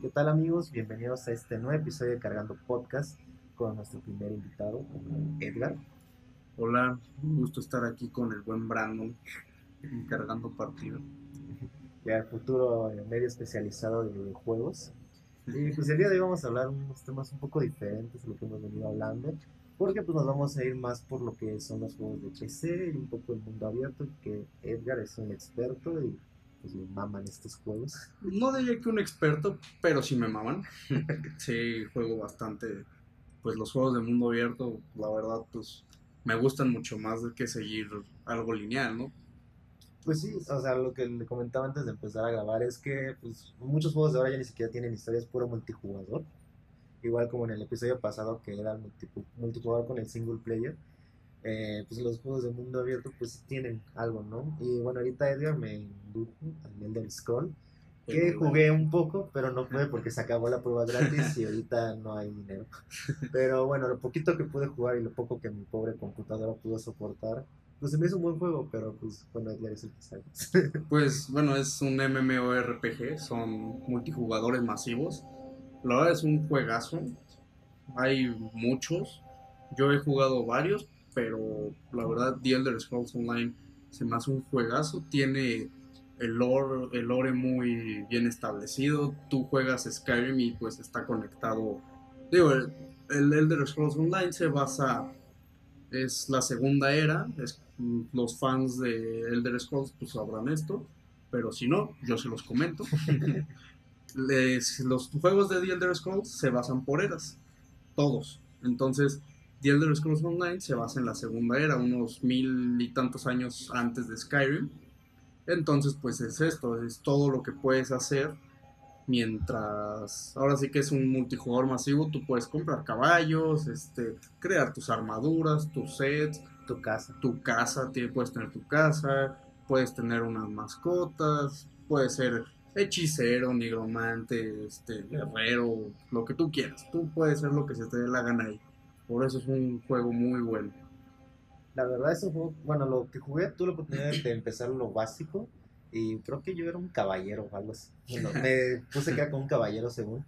¿Qué tal amigos? Bienvenidos a este nuevo episodio de Cargando Podcast con nuestro primer invitado, Edgar. Hola, un gusto estar aquí con el buen Brandon, cargando partido. Ya el futuro eh, medio especializado de videojuegos. Y pues el día de hoy vamos a hablar unos temas un poco diferentes de lo que hemos venido hablando, porque pues nos vamos a ir más por lo que son los juegos de PC y un poco el mundo abierto, que Edgar es un experto y pues le maman estos juegos. No diría que un experto, pero sí me maman. sí, juego bastante. Pues los juegos de mundo abierto, la verdad, pues me gustan mucho más que seguir algo lineal, ¿no? Pues sí, o sea, lo que le comentaba antes de empezar a grabar es que pues, muchos juegos de ahora ya ni siquiera tienen historias puro multijugador. Igual como en el episodio pasado que era multi- multijugador con el single player. eh, pues los juegos de mundo abierto pues tienen algo, ¿no? Y bueno, ahorita Edgar me indujo al Elder Scroll. Que jugué un poco, pero no pude porque se acabó la prueba gratis y ahorita no hay dinero. Pero bueno, lo poquito que pude jugar y lo poco que mi pobre computadora pudo soportar, pues se me hizo un buen juego, pero pues bueno, Edgar es el que sabe. Pues bueno, es un MMORPG, son multijugadores masivos. La verdad es un juegazo. Hay muchos. Yo he jugado varios, pero la verdad The Elder Scrolls Online se me hace un juegazo. Tiene el lore, el lore muy bien establecido. Tú juegas Skyrim y pues está conectado. Digo, el, el Elder Scrolls Online se basa. Es la segunda era. Los fans de Elder Scrolls pues sabrán esto. Pero si no, yo se los comento. Les- los juegos de The Elder Scrolls se basan por eras. Todos. Entonces, The Elder Scrolls Online se basa en la segunda era, unos mil y tantos años antes de Skyrim. Entonces, pues es esto, es todo lo que puedes hacer mientras... Ahora sí que es un multijugador masivo, tú puedes comprar caballos, este, crear tus armaduras, tus sets, Tu casa. tu casa, puedes tener tu casa, puedes tener unas mascotas, puedes ser hechicero, nigromante, este, guerrero, lo que tú quieras. Tú puedes ser lo que se te dé la gana ahí. Por eso es un juego muy bueno. La verdad es un juego, bueno, lo que jugué tuve la oportunidad de empezar lo básico y creo que yo era un caballero o algo así. Bueno, me puse que era como un caballero según.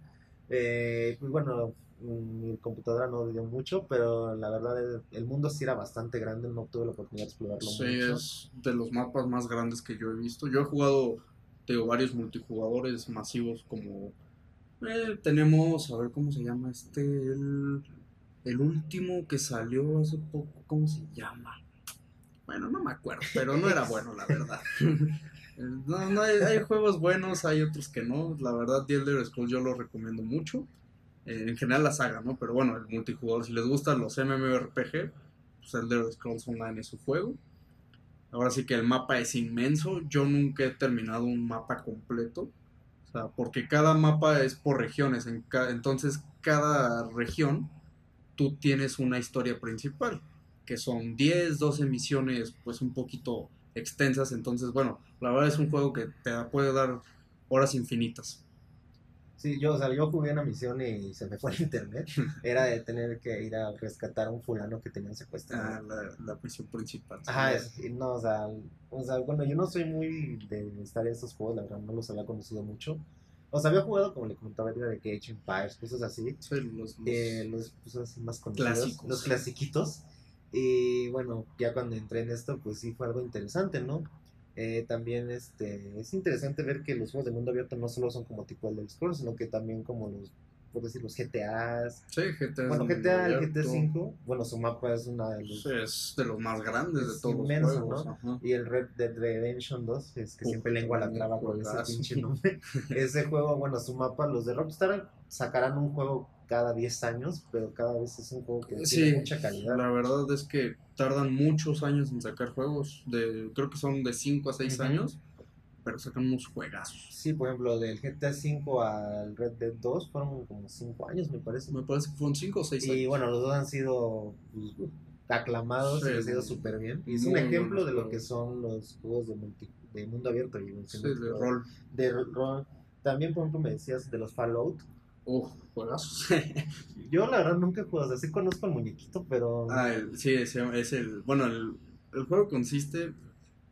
Eh, pues bueno, mi computadora no dio mucho, pero la verdad el, mundo sí era bastante grande, no tuve la oportunidad de explorarlo Sí, mucho. es de los mapas más grandes que yo he visto. Yo he jugado, tengo varios multijugadores masivos como... eh, tenemos, a ver cómo se llama este, el, el último que salió hace poco, ¿cómo se llama? Bueno, no me acuerdo, pero no era bueno, la verdad. Eh, No, no hay, hay juegos buenos, hay otros que no. La verdad, The Elder Scrolls yo lo recomiendo mucho. Eh, en general la saga, ¿no? Pero bueno, el multijugador, si les gustan los MMORPG, pues Elder Scrolls Online es su juego. Ahora sí que el mapa es inmenso. Yo nunca he terminado un mapa completo. O sea, porque cada mapa es por regiones. En ca- entonces, cada región, tú tienes una historia principal. Que son 10, 12 misiones, pues un poquito extensas. Entonces, bueno, la verdad es un juego que te puede dar horas infinitas. Sí, yo, o sea, yo jugué una misión y se me fue el internet. Era de tener que ir a rescatar a un fulano que tenían secuestrado. Ah, la, la misión principal. Ajá, es- y no, o sea, o sea, bueno, yo no soy muy de estar en estos juegos, la verdad, no los había conocido mucho. O sea, había jugado, como le comentaba, de que Age Empires, cosas así. Sí, los- los- eh, los pues, así más conocidos, Clásicos. los clasiquitos. Y bueno, ya cuando entré en esto, pues sí fue algo interesante, ¿no? Eh, también este, es interesante ver que los juegos de mundo abierto no solo son como tipo el Scrolls, sino que también como los, por decir, los GTAs. Sí, GTA. Bueno, GTA, el. GTA 5, bueno, su mapa es una de los Sí, es de los más grandes Es de todos inmenso, los juegos. ¿no? ajá. Y el Red Dead Redemption 2, es que Uf, siempre lengua la traba con ese pinche nombre. Ese juego, bueno, su mapa, los de Rockstar sacarán un juego cada 10 años, pero cada vez es un juego que Sí, tiene mucha calidad. La verdad es que tardan muchos años en sacar juegos. De, creo que son de 5 a 6 Ujú. años. Pero sacan unos juegazos. Sí, por ejemplo, del GTA 5 al Red Dead 2 fueron como 5 años, me parece. Me parece que fueron 5 o 6 Y años. bueno, los dos han sido pues, aclamados Sí, y han sido súper bien. Y es un ejemplo de lo que son los juegos de, multi- de mundo abierto. Y Sí, de rol. de rol. También, por ejemplo, me decías de los Fallout. Uf, juegazos. Yo la verdad nunca he jugado, o sea, sí conozco al muñequito, pero ah, el- sí, ese es el. Bueno, el, el juego consiste.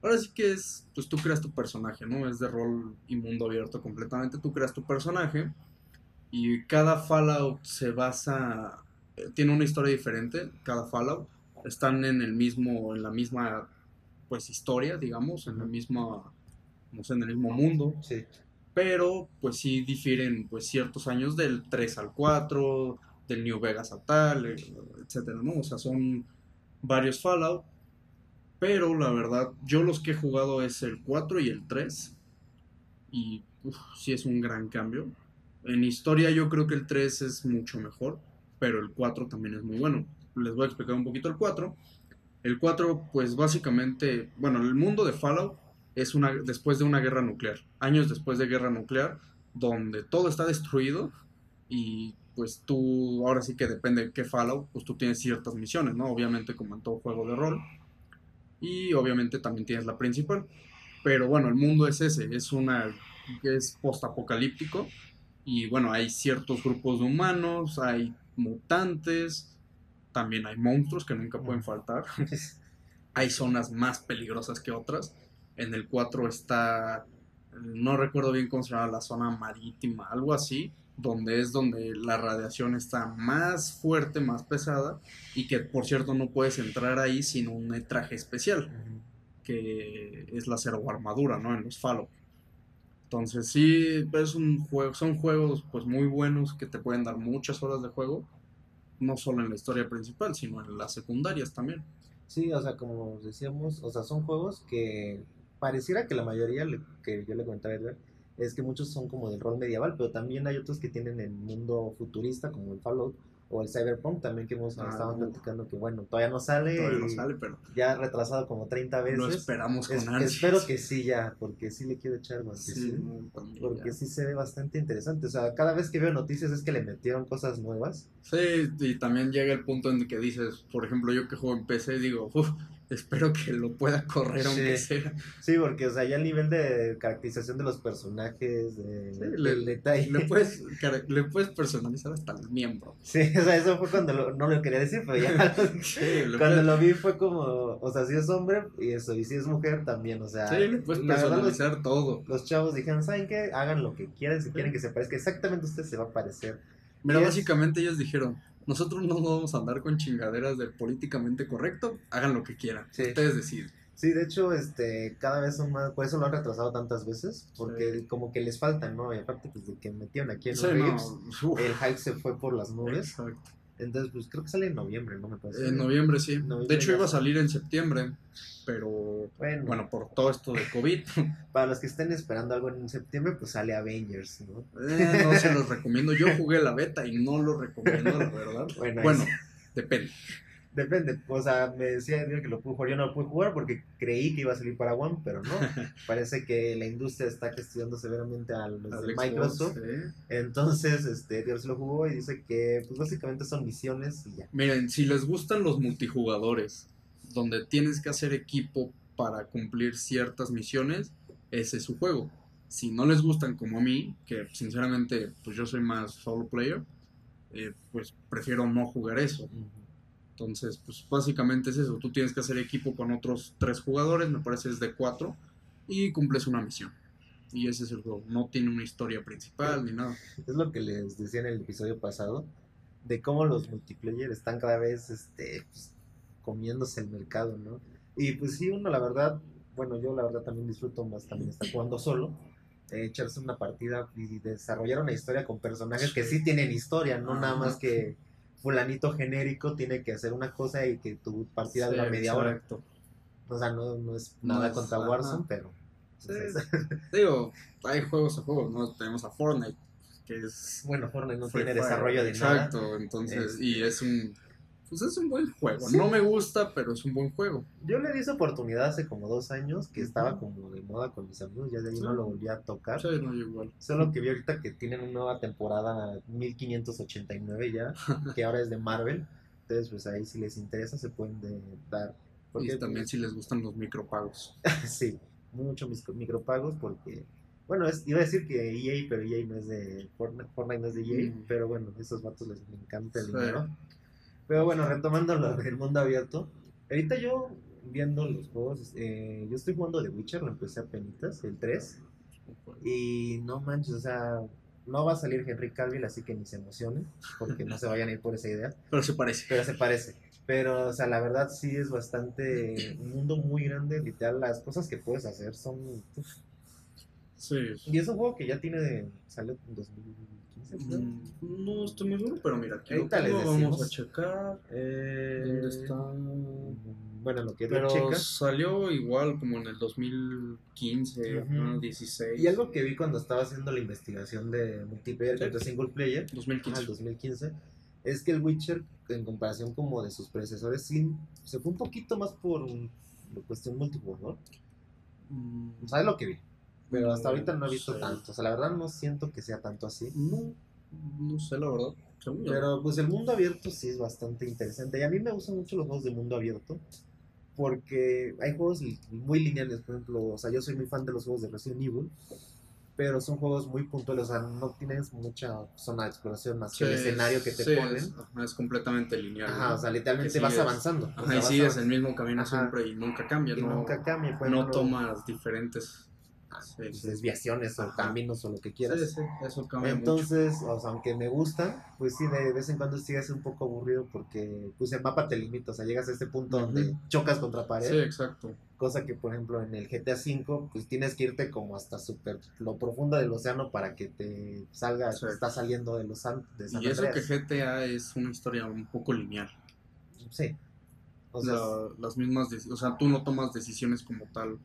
Ahora sí que es, pues tú creas tu personaje, ¿no? Es de rol y mundo abierto completamente. Tú creas tu personaje y cada Fallout se basa, eh, tiene una historia diferente, cada Fallout. Están en el mismo, en la misma, pues historia, digamos, en la misma, no sé, en el mismo mundo. Sí. Pero, pues sí difieren, pues ciertos años del 3 al 4, del New Vegas a tal, eh, etcétera, ¿no? O sea, son varios Fallout. Pero la verdad, yo los que he jugado es el 4 y el 3. Y uf, sí es un gran cambio. En historia yo creo que el 3 es mucho mejor, pero el 4 también es muy bueno. Les voy a explicar un poquito el 4. El 4, pues básicamente, bueno, el mundo de Fallout es una después de una guerra nuclear, años después de guerra nuclear, donde todo está destruido y pues tú, ahora sí que depende de qué Fallout, pues tú tienes ciertas misiones, ¿no? Obviamente como en todo juego de rol. Y obviamente también tienes la principal. Pero bueno, el mundo es ese, es una es postapocalíptico y bueno, hay ciertos grupos de humanos, hay mutantes, también hay monstruos que nunca pueden faltar. hay zonas más peligrosas que otras. En el 4 está, no recuerdo bien cómo se llama la zona marítima, algo así, donde es donde la radiación está más fuerte, más pesada, y que por cierto no puedes entrar ahí sin un traje especial, que es la cero armadura, ¿no? En los Fallout. Entonces sí, es un juego, son juegos pues muy buenos que te pueden dar muchas horas de juego, no solo en la historia principal, sino en las secundarias también. Sí, o sea, como decíamos, o sea, son juegos que pareciera que la mayoría, que yo le comentaba a Edgar, es que muchos son como del rol medieval, pero también hay otros que tienen el mundo futurista, como el Fallout o el Cyberpunk también que hemos Ah, estado platicando que bueno, todavía no sale, Todavía no sale, pero ya retrasado como 30 veces. lo esperamos con Es- espero que sí ya, porque sí le quiero echar más. Sí, sí. Porque ya. sí se ve bastante interesante. O sea, cada vez que veo noticias es que le metieron cosas nuevas. Sí, y también llega el punto en que dices, por ejemplo, yo que juego en PC, digo, "Uf, espero que lo pueda correr aunque Sí. sea. Sí, porque, o sea, ya el nivel de caracterización de los personajes, de, Sí, le- detalle. Le puedes, le puedes personalizar hasta el miembro. Sí, o sea, eso fue cuando lo- no lo quería decir, pero ya Sí, cuando puedes, lo vi fue como, o sea, si es hombre y eso, y si es mujer también, o sea, sí, le puedes la verdad, los, personalizar todo. los chavos dijeron, ¿saben qué? Hagan lo que quieran, si quieren que se parezca exactamente usted se va a parecer. Mira, básicamente ellos dijeron, nosotros no vamos a andar con chingaderas del políticamente correcto, hagan lo que quieran. Sí. Ustedes deciden. Sí, de hecho, este, cada vez son más, por eso lo han retrasado tantas veces, porque Sí. como que les faltan, ¿no? Y aparte, pues, de que metieron aquí en Sí, los no, el hype se fue por las nubes, exacto. Entonces, pues, creo que sale en noviembre, ¿no? Me parece. En noviembre sí. Noviembre De hecho iba a salir en septiembre, pero Bueno, bueno, por todo esto de COVID, para los que estén esperando algo en septiembre, pues sale Avengers, ¿no? eh, no se los recomiendo. Yo jugué la beta y no lo recomiendo, la verdad. Bueno, Bueno, depende. Depende, o sea, me decía que lo pude jugar, yo no lo pude jugar porque creí que iba a salir para One, pero no. Parece que la industria está castigando severamente a los de Xbox, Microsoft. eh. Entonces, este, se lo jugó y dice que, pues básicamente son misiones y ya. Miren, si les gustan los multijugadores, donde tienes que hacer equipo para cumplir ciertas misiones, ese es su juego. Si no les gustan como a mí, que sinceramente pues yo soy más solo player, eh, pues prefiero no jugar eso. Entonces, pues básicamente es eso. Tú tienes que hacer equipo con otros tres jugadores, me parece es de cuatro, y cumples una misión. Y ese es el juego. No tiene una historia principal ni nada. Es lo que les decía en el episodio pasado, de cómo los multiplayer están cada vez este, pues, comiéndose el mercado, ¿no? Y pues sí, uno la verdad, bueno, yo la verdad también disfruto más también estar jugando solo, eh, echarse una partida y desarrollar una historia con personajes que sí tienen historia, no nada más que fulanito genérico tiene que hacer una cosa y que tu partida dura Sí, media hora. exacto. O sea, no, no es No nada es- contra ajá. Warzone, pero... Sí. pues, es- Digo, hay juegos a juegos, ¿no? Tenemos a Fortnite, que es bueno, Fortnite no tiene desarrollo de nada. Exacto, entonces, y es un, pues es un buen juego. Sí. No me gusta, pero es un buen juego. Yo le di esa oportunidad hace como dos años, que estaba como de moda con mis amigos, ya de ahí Sí. no lo volví a tocar. Sí, no, yo igual. Solo que vi ahorita que tienen una nueva temporada 1589 ya, que ahora es de Marvel. Entonces, pues ahí si les interesa se pueden de- dar. Porque y también si les gustan los micropagos. sí, mucho mis- micropagos porque, bueno, es, iba a decir que EA, pero EA no es de Fortnite, Fortnite no es de EA, Mm. pero bueno, esos vatos les encanta el Sí. Pero bueno, retomando lo del mundo abierto, ahorita yo viendo los juegos, eh, yo estoy jugando The Witcher, lo empecé a penitas, el 3, y no manches, o sea, no va a salir Henry Cavill, así que ni se emocionen, porque no se vayan a ir por esa idea, Pero se parece. pero se parece. Pero, o sea, la verdad sí es bastante, un mundo muy grande, literal, las cosas que puedes hacer son... uf. Sí. Y es un juego que ya tiene, salió en 2015, creo. Mm, No estoy muy seguro, pero mira, aquí lo les vamos a checar. Eh, ¿Dónde está? Bueno, lo que Pero checa. salió igual como en el 2015, Ujú. ¿no? 16. Y algo que vi cuando estaba haciendo la investigación de multiplayer Sí. contra single player, al 2015. 2015, es que el Witcher, en comparación como de sus predecesores, sí, se fue un poquito más por cuestión multijugador. Mm, ¿Sabes lo que vi? Pero hasta ahorita no he visto tanto. O sea, la verdad no siento que sea tanto así. No, no sé la verdad. Pero pues el mundo abierto sí es bastante interesante. Y a mí me gustan mucho los juegos de mundo abierto. Porque hay juegos muy lineales, por ejemplo, o sea, yo soy muy fan de los juegos de Resident Evil, pero son juegos muy puntuales, o sea, no tienes mucha zona de exploración más que el escenario que te sí, ponen. Es, completamente lineal. Ajá, ¿no? o sea, literalmente vas avanzando. o Ajá, sea, y sigues avanzando. el mismo camino Ajá. siempre y nunca cambia. Y no, nunca cambia, por no tomas diferentes. Sí, pues, sí. desviaciones o caminos o lo que quieras. Sí, sí, eso cambia mucho. Entonces, o sea, aunque me gustan, pues sí, de vez en cuando sí es un poco aburrido porque pues el mapa te limita, o sea, llegas a este punto donde chocas contra pared, Sí, exacto. cosa que por ejemplo en el GTA V, pues tienes que irte como hasta súper lo profundo del océano para que te salga, Sí. está saliendo de los San, de San Y eso que. GTA es una historia un poco lineal. Sí. O sea, La- las mismas, o sea, tú no tomas decisiones como tal,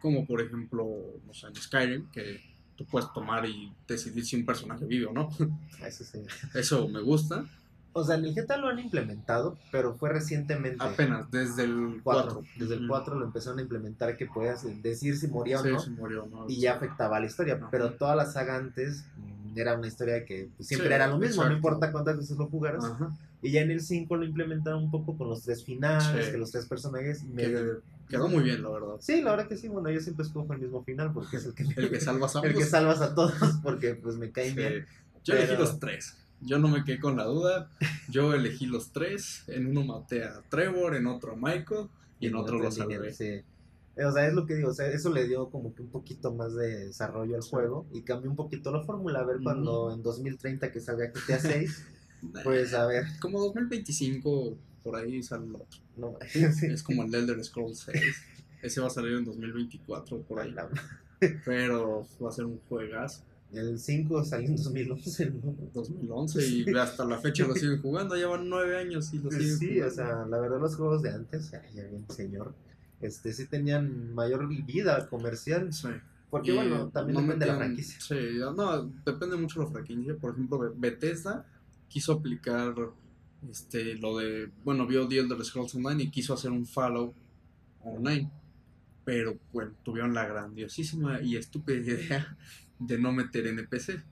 como por ejemplo, no sé, en Skyrim, que tú puedes tomar y decidir si un personaje vive o no. eso sí. Eso me gusta. O sea, en el GTA lo han implementado, pero fue recientemente. Apenas, desde el 4. 4. Desde el 4 lo empezaron a implementar que podías decir si moría o no. se murió, ¿no? y ya afectaba la historia. Pero toda la saga antes mm, era una historia que pues, siempre Sí, era lo mismo, no importa cuántas veces lo jugaras. Ajá. Y ya en el 5 lo implementaron un poco con los tres finales, que los tres personajes. Que quedó muy bien, la verdad. Sí, la verdad que sí, bueno, yo siempre escojo el mismo final porque es el que, El que salvas a el que salvas a todos porque pues me caen Sí. bien. Yo elegí los tres. Yo no me quedé con la duda. Yo elegí los tres. En uno maté a Trevor, en otro a Michael y en otro lo salvé. Sí. Eh, O sea, es lo que digo, o sea, eso le dio como que un poquito más de desarrollo al Sí. juego y cambió un poquito la fórmula. A ver, Ujú. cuando en 2030 que salga GTA 6, pues a ver, Como 2025, por ahí sale el otro. No, sí. Es como el Elder Scrolls 6. Ese va a salir en 2024, por ahí. La- Pero va a ser un juegazo. El 5 salió en 2011, ¿no? 2011 y hasta la fecha lo siguen jugando. Llevan nueve años y lo siguen Sí, jugando. o sea, la verdad los juegos de antes, ay, ya bien señor, este sí tenían mayor vida comercial, Sí. porque Y bueno, también no depende de la franquicia. Sí, no, depende mucho de la franquicia. Por ejemplo, Be- Bethesda quiso aplicar este, lo de, bueno, vio The Elder Scrolls Online y quiso hacer un Fallout Online. Pero, bueno, tuvieron la grandiosísima y estúpida idea de no meter NPC.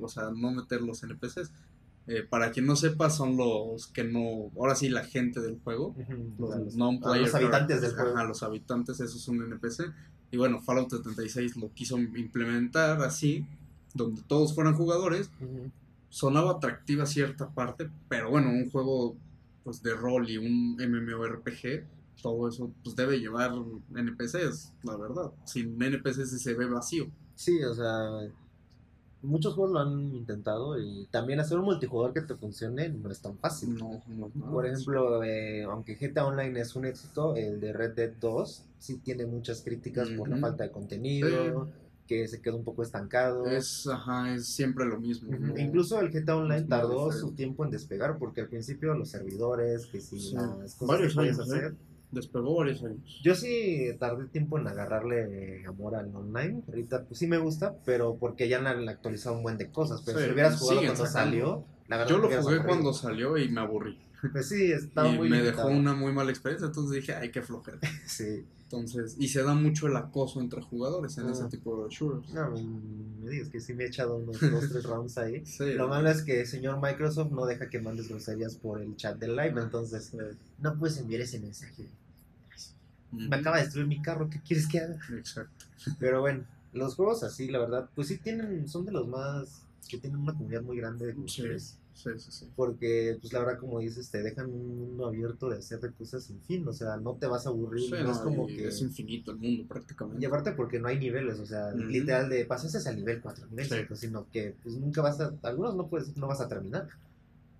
O sea, no meter los NPCs. Eh, para quien no sepa, son los que no. Ahora sí, la gente del juego. O sea, Los, los- habitantes del juego. ajá, los habitantes, eso es un NPC. Y bueno, Fallout 76 lo quiso implementar así, donde todos fueran jugadores. Sonaba atractiva cierta parte, pero bueno, un juego pues de rol y un MMORPG, todo eso pues debe llevar NPCs, la verdad. Sin NPCs se ve vacío. Sí, o sea, muchos juegos lo han intentado y también hacer un multijugador que te funcione no es tan fácil. No, no, no. Por ejemplo, eh, aunque GTA Online es un éxito, el de Red Dead 2 sí tiene muchas críticas por la falta de contenido, que se quedó un poco estancado. es, ajá, es siempre lo mismo. Incluso el GTA Online tardó su tiempo en despegar porque al principio los servidores, que si Sí. las cosas Varios que años, ¿eh? Despegó varios años. Yo sí tardé tiempo en agarrarle amor al online. Ahorita pues sí me gusta, pero porque ya han actualizado un buen de cosas. Pero Sí, si hubieras jugado cuando salió, la verdad Yo lo jugué aburrido. cuando salió y me aburrí. Pues sí, estaba y muy me limitado. dejó una muy mala experiencia, entonces dije, ay, qué flojera. Sí. Entonces, y se da mucho el acoso entre jugadores en Ah. ese tipo de shooters. No, me, me digas que sí me he echado unos dos, tres rounds ahí. Sí, Lo malo es que el señor Microsoft no deja que mandes groserías por el chat del live, entonces sí. no puedes enviar ese mensaje. Me acaba de destruir mi carro, ¿qué quieres que haga? Exacto. Pero bueno, los juegos así, la verdad, pues sí tienen, son de los más que tienen una comunidad muy grande de jugadores. Sí, sí, sí. Porque, pues la verdad, como dices, te dejan un mundo abierto de hacer cosas sin fin. O sea, no te vas a aburrir. No, es como que. es infinito el mundo prácticamente. Y aparte porque no hay niveles, o sea, literal de pasaste al nivel 4, nivel Sí. 5, sino que pues nunca vas a, algunos no puedes, no vas a terminar.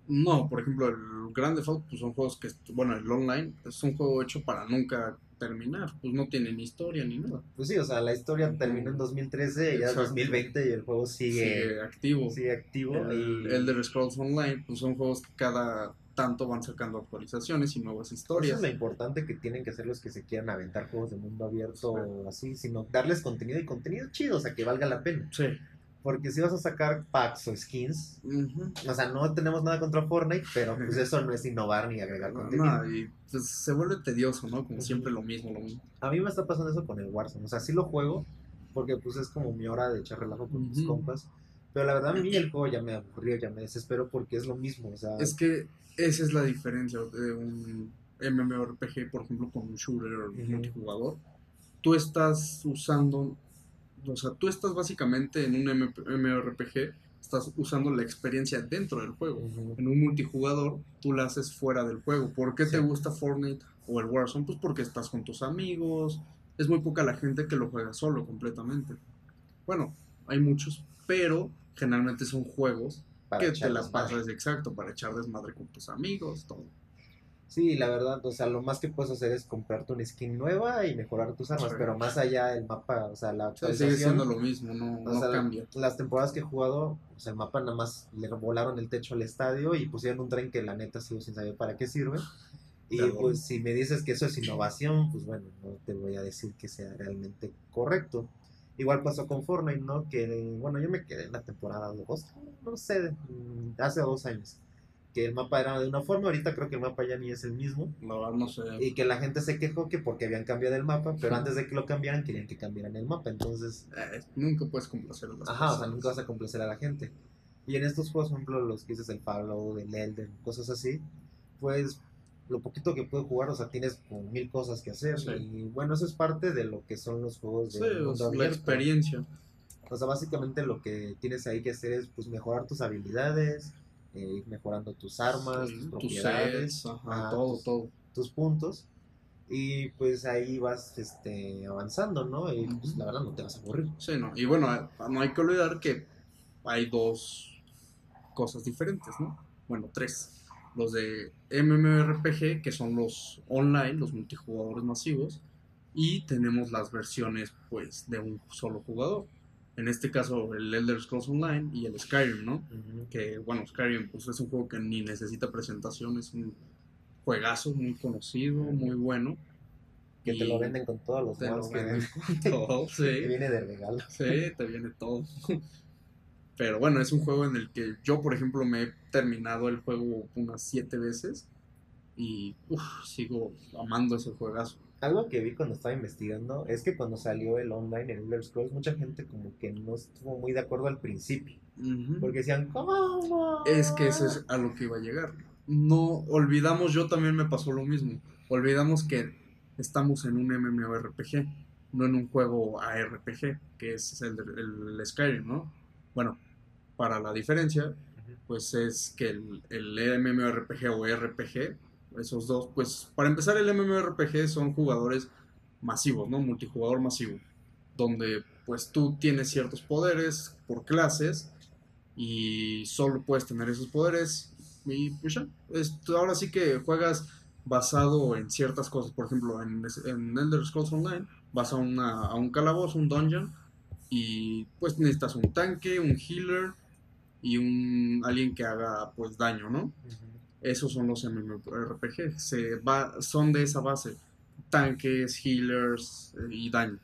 No, por ejemplo, el Grand Theft Auto pues, son juegos que, bueno, el online es un juego hecho para nunca terminar, pues no tiene ni historia ni nada. Pues sí, o sea, la historia terminó en 2013, ya es Exacto. 2020 y el juego sigue, Sigue activo. sigue activo. El y Elder Scrolls Online, pues son juegos que cada tanto van sacando actualizaciones y nuevas Eso historias. es lo importante que tienen que hacer los que se quieran aventar juegos de mundo abierto Sí. o así, sino darles contenido y contenido chido, o sea, que valga la pena. Sí. Porque si vas a sacar packs o skins, o sea, no tenemos nada contra Fortnite, pero pues eso no es innovar ni agregar contenido. No, y pues se vuelve tedioso, ¿no? Como siempre lo mismo, lo mismo. A mí me está pasando eso con el Warzone. O sea, sí lo juego porque pues es como mi hora de echar relajo con mis compas. Pero la verdad a mí el juego ya me aburrió, ya me desespero porque es lo mismo. O sea, Es que esa es la diferencia de un MMORPG, por ejemplo, con un shooter multijugador. Tú estás usando, o sea, tú estás básicamente en un MMORPG, estás usando la experiencia dentro del juego. En un multijugador, tú la haces fuera del juego. ¿Por qué te gusta Fortnite o el Warzone? Pues porque estás con tus amigos. Es muy poca la gente que lo juega solo completamente. Bueno, hay muchos, pero generalmente son juegos para que te la pasas exacto para echar desmadre con tus amigos, todo. Sí, la verdad, o sea, lo más que puedes hacer es comprarte una skin nueva y mejorar tus armas, Sí. pero más allá el mapa, o sea, la actualización, sigue siendo lo mismo, no, no sea, cambia. las temporadas que he jugado, o sea, el mapa nada más le volaron el techo al estadio y pusieron un tren que la neta sigo sin saber para qué sirve. Y pues si me dices que eso es innovación, pues bueno, no te voy a decir que sea realmente correcto. Igual pasó con Fortnite, ¿no? Que, bueno, yo me quedé en la temporada 2, no sé, mm, hace dos años. Que el mapa era de una forma, ahorita creo que el mapa ya ni es el mismo. Verdad no sé. Y que la gente se quejó que porque habían cambiado el mapa, pero antes de que lo cambiaran querían que cambiaran el mapa. Entonces, Eh, nunca puedes complacer a las Ajá, o sea, nunca vas a complacer a la gente. Y en estos juegos, por ejemplo, los que dices el Pablo, el Elden, cosas así, pues lo poquito que puedes jugar, o sea, tienes como mil cosas que hacer. Sí. Y bueno, eso es parte de lo que son los juegos de Sí, o mundo la experiencia. O sea, básicamente lo que tienes ahí que hacer es pues mejorar tus habilidades, eh, ir mejorando tus armas, Sí, tus propiedades, ajá, todo, tus- todo. tus puntos. Y pues ahí vas este, avanzando, ¿no? Y pues la verdad no te vas a aburrir. Sí, no. Y bueno, no hay que olvidar que hay dos cosas diferentes, ¿no? Bueno, tres. Los de MMORPG, que son los online, los multijugadores masivos, y tenemos las versiones, pues, de un solo jugador. En este caso, el Elder Scrolls Online y el Skyrim, ¿no? Que, bueno, Skyrim, pues, es un juego que ni necesita presentación, es un juegazo muy conocido, muy bueno. Que te lo venden con todos los te lo mods que con todo, sí. que viene de regalo. Sí, te viene todo. Pero bueno, es un juego en el que yo, por ejemplo, me he terminado el juego unas siete veces y uf, sigo amando ese juegazo. Algo que vi cuando estaba investigando es que cuando salió el online en Elder Scrolls, mucha gente como que no estuvo muy de acuerdo al principio. Porque decían, ¿cómo? Es que eso es a lo que iba a llegar. No olvidamos, yo también me pasó lo mismo. Olvidamos que estamos en un MMORPG, no en un juego ARPG, que es el, el Skyrim, ¿no? Bueno, para la diferencia, pues es que el, el MMORPG o RPG, esos dos, pues para empezar el MMORPG son jugadores masivos, ¿no? Multijugador masivo, donde pues tú tienes ciertos poderes por clases y solo puedes tener esos poderes y pues ya, ahora sí que juegas basado en ciertas cosas, por ejemplo en, en Elder Scrolls Online vas a, una, a un calabozo, un dungeon y pues necesitas un tanque, un healer y un alguien que haga pues daño, ¿no? Esos son los MMORPG, se va, son de esa base, tanques, healers eh, y daño.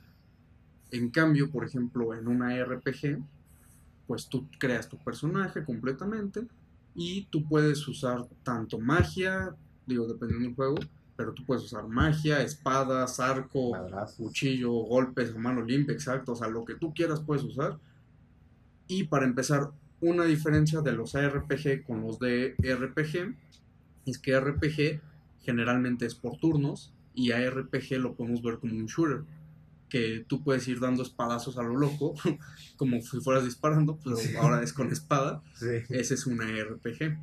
En cambio, por ejemplo, en una RPG, pues tú creas tu personaje completamente y tú puedes usar tanto magia, digo, dependiendo del juego, pero tú puedes usar magia, espadas, arco, Madrazos. cuchillo, golpes a mano limpia, exacto, o sea, lo que tú quieras puedes usar. Y para empezar, una diferencia de los ARPG con los de RPG es que RPG generalmente es por turnos y ARPG lo podemos ver como un shooter. que tú puedes ir dando espadazos a lo loco, como si fueras disparando, pero Sí. ahora es con espada. Sí. Ese es una RPG.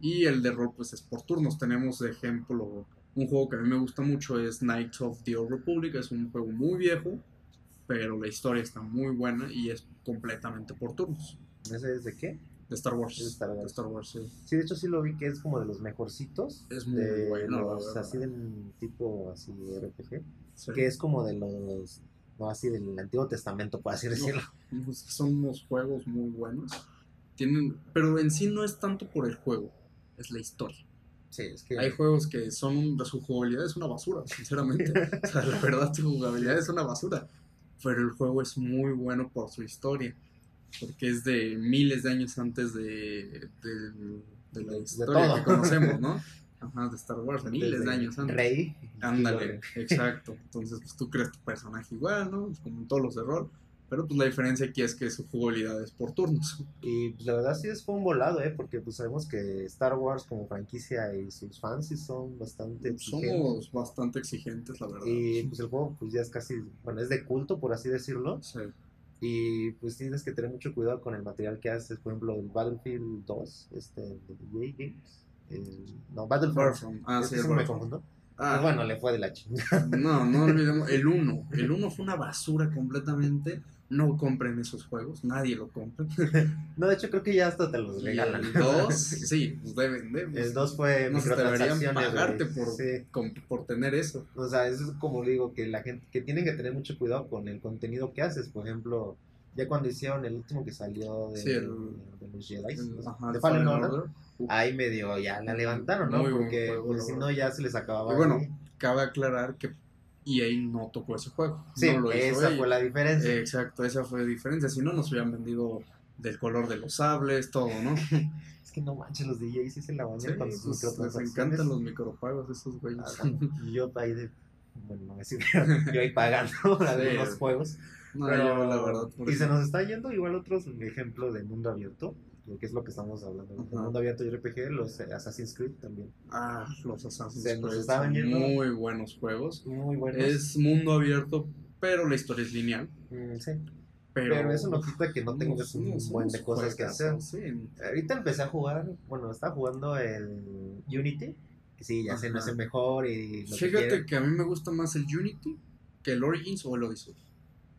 Y el de rol, pues es por turnos. Tenemos de ejemplo un juego que a mí me gusta mucho, es Knights of the Old Republic. Es un juego muy viejo, pero la historia está muy buena y es completamente por turnos. ¿Ese es de qué? De Star Wars. De Star Wars. De Star Wars, sí. Sí, de hecho sí lo vi que es como de los mejorcitos. Es muy de bueno, los verdad. así del tipo así RPG. Sí. Que es como de los, no así del Antiguo Testamento, por así decirlo. Pues, Son unos juegos muy buenos. Tienen, pero en sí no es tanto por el juego, es la historia. Sí, es que Hay juegos que son, su jugabilidad es una basura, sinceramente. o sea, la verdad, su jugabilidad es una basura. Pero el juego es muy bueno por su historia. Porque es de miles de años antes de, de, de la De historia todo. que conocemos, ¿no? Ajá, de Star Wars, de miles de años antes. Rey. Ándale, exacto. Entonces, pues tú creas tu personaje igual, ¿no? Como en todos los de rol. Pero pues la diferencia aquí es que su jugabilidad es por turnos. Y pues, la verdad sí es fue un volado, ¿eh? Porque pues sabemos que Star Wars como franquicia y sus fans sí son bastante exigentes. Somos bastante exigentes, la verdad. Y pues el juego pues ya es casi, bueno, es de culto, por así decirlo. Sí. Y pues tienes que tener mucho cuidado con el material que haces. Por ejemplo, el Battlefield 2, este, de EA Games. el- no, Battlefront. Battlefront. Ah, Es sí, que el siempre me confundo. Ah, Pues bueno, le fue de la chingada. No, no olvidemos. El 1. El 1 fue una basura completamente. No compren esos juegos. Nadie lo compra. No, de hecho creo que ya hasta te los Y regalan. el 2, sí, pues deben de. El 2 fue No deberían pagarte güey. por, Sí. con- por tener eso. O sea, eso es como digo, que la gente, que tienen que tener mucho cuidado con el contenido que haces. Por ejemplo, ya cuando hicieron el último que salió de, Sí, el- de los Jedi, ajá, de Fallen Fallen Order, Order. Ahí medio ya la levantaron, ¿no? Muy Porque pues, si no ya se les acababa. Y bueno, ahí. Cabe aclarar que EA no tocó ese juego. sí, no lo hizo esa EA. fue la diferencia. Exacto, esa fue la diferencia. Si no, nos hubieran vendido del color de los sables, todo, ¿no? Es que no manches, los DJs sí se la bañan Sí, con sus pues, les microtransacciones. encantan los micropagos esos güeyes. Ah, yo ahí de. Bueno, no decir, yo ahí pagando algunos juegos. No, Pero, yo, la verdad. por y se nos está yendo igual otros ejemplos de mundo abierto, que es lo que estamos hablando. Mundo abierto y RPG, los Assassin's Creed también. Ah, los Assassin's Se Creed yendo. muy buenos juegos. Muy buenos. Es mundo abierto, pero la historia es lineal. Mm, sí. Pero, Pero, eso no quita que no tengas un unos- buen de cosas que hacer. sí. Ahorita empecé a jugar, bueno, estaba jugando el Unity, que sí, ya es Ajá. el mejor y lo que Fíjate que a mí me gusta más el Unity que el Origins o el Odyssey.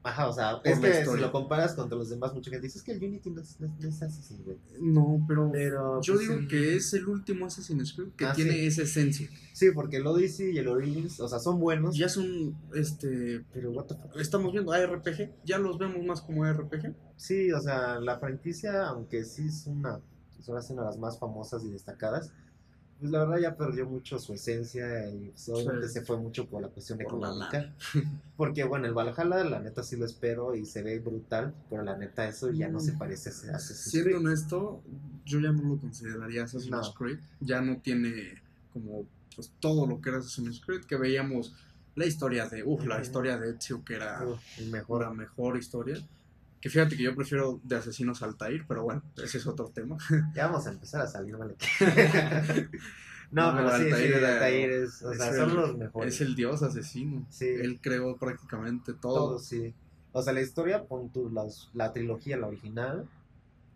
Ajá, o sea, es si lo comparas contra los demás, mucha gente dice, es que el Unity no es, no es- no es Assassin's Creed. No, pero Pero, yo pues, digo que es el último Assassin's Creed que Ah, tiene sí. esa esencia. Sí, porque el Odyssey y el Origins, o sea, son buenos, Ya son, este, pero what the fuck. estamos viendo ARPG, ya los vemos más como ARPG. Sí, o sea, la franquicia, aunque sí es una, es una de las más famosas y destacadas, pues la verdad ya perdió mucho su esencia y pues, obviamente Sí. se fue mucho por la cuestión Por la económica. Porque bueno, el Valhalla la neta sí lo espero y se ve brutal, pero la neta eso ya no se Mm. parece a Assassin's Siendo Creed. honesto, yo ya no lo consideraría Assassin's No. Creed. Ya no tiene como pues, todo lo que era Assassin's Creed, que veíamos la historia de, uff, la historia de Ezio, que era el mejor. la mejor historia. Que fíjate que yo prefiero de Asesinos Altair, pero bueno, ese es otro tema. Ya vamos a empezar a salir, vale. no, No, pero sí, sí, Altair era- Altair es, o es sea, el- son los mejores. Es el dios asesino. Sí. Él creó prácticamente todo. Todo, sí. O sea, la historia, pon tú las- la trilogía, la original.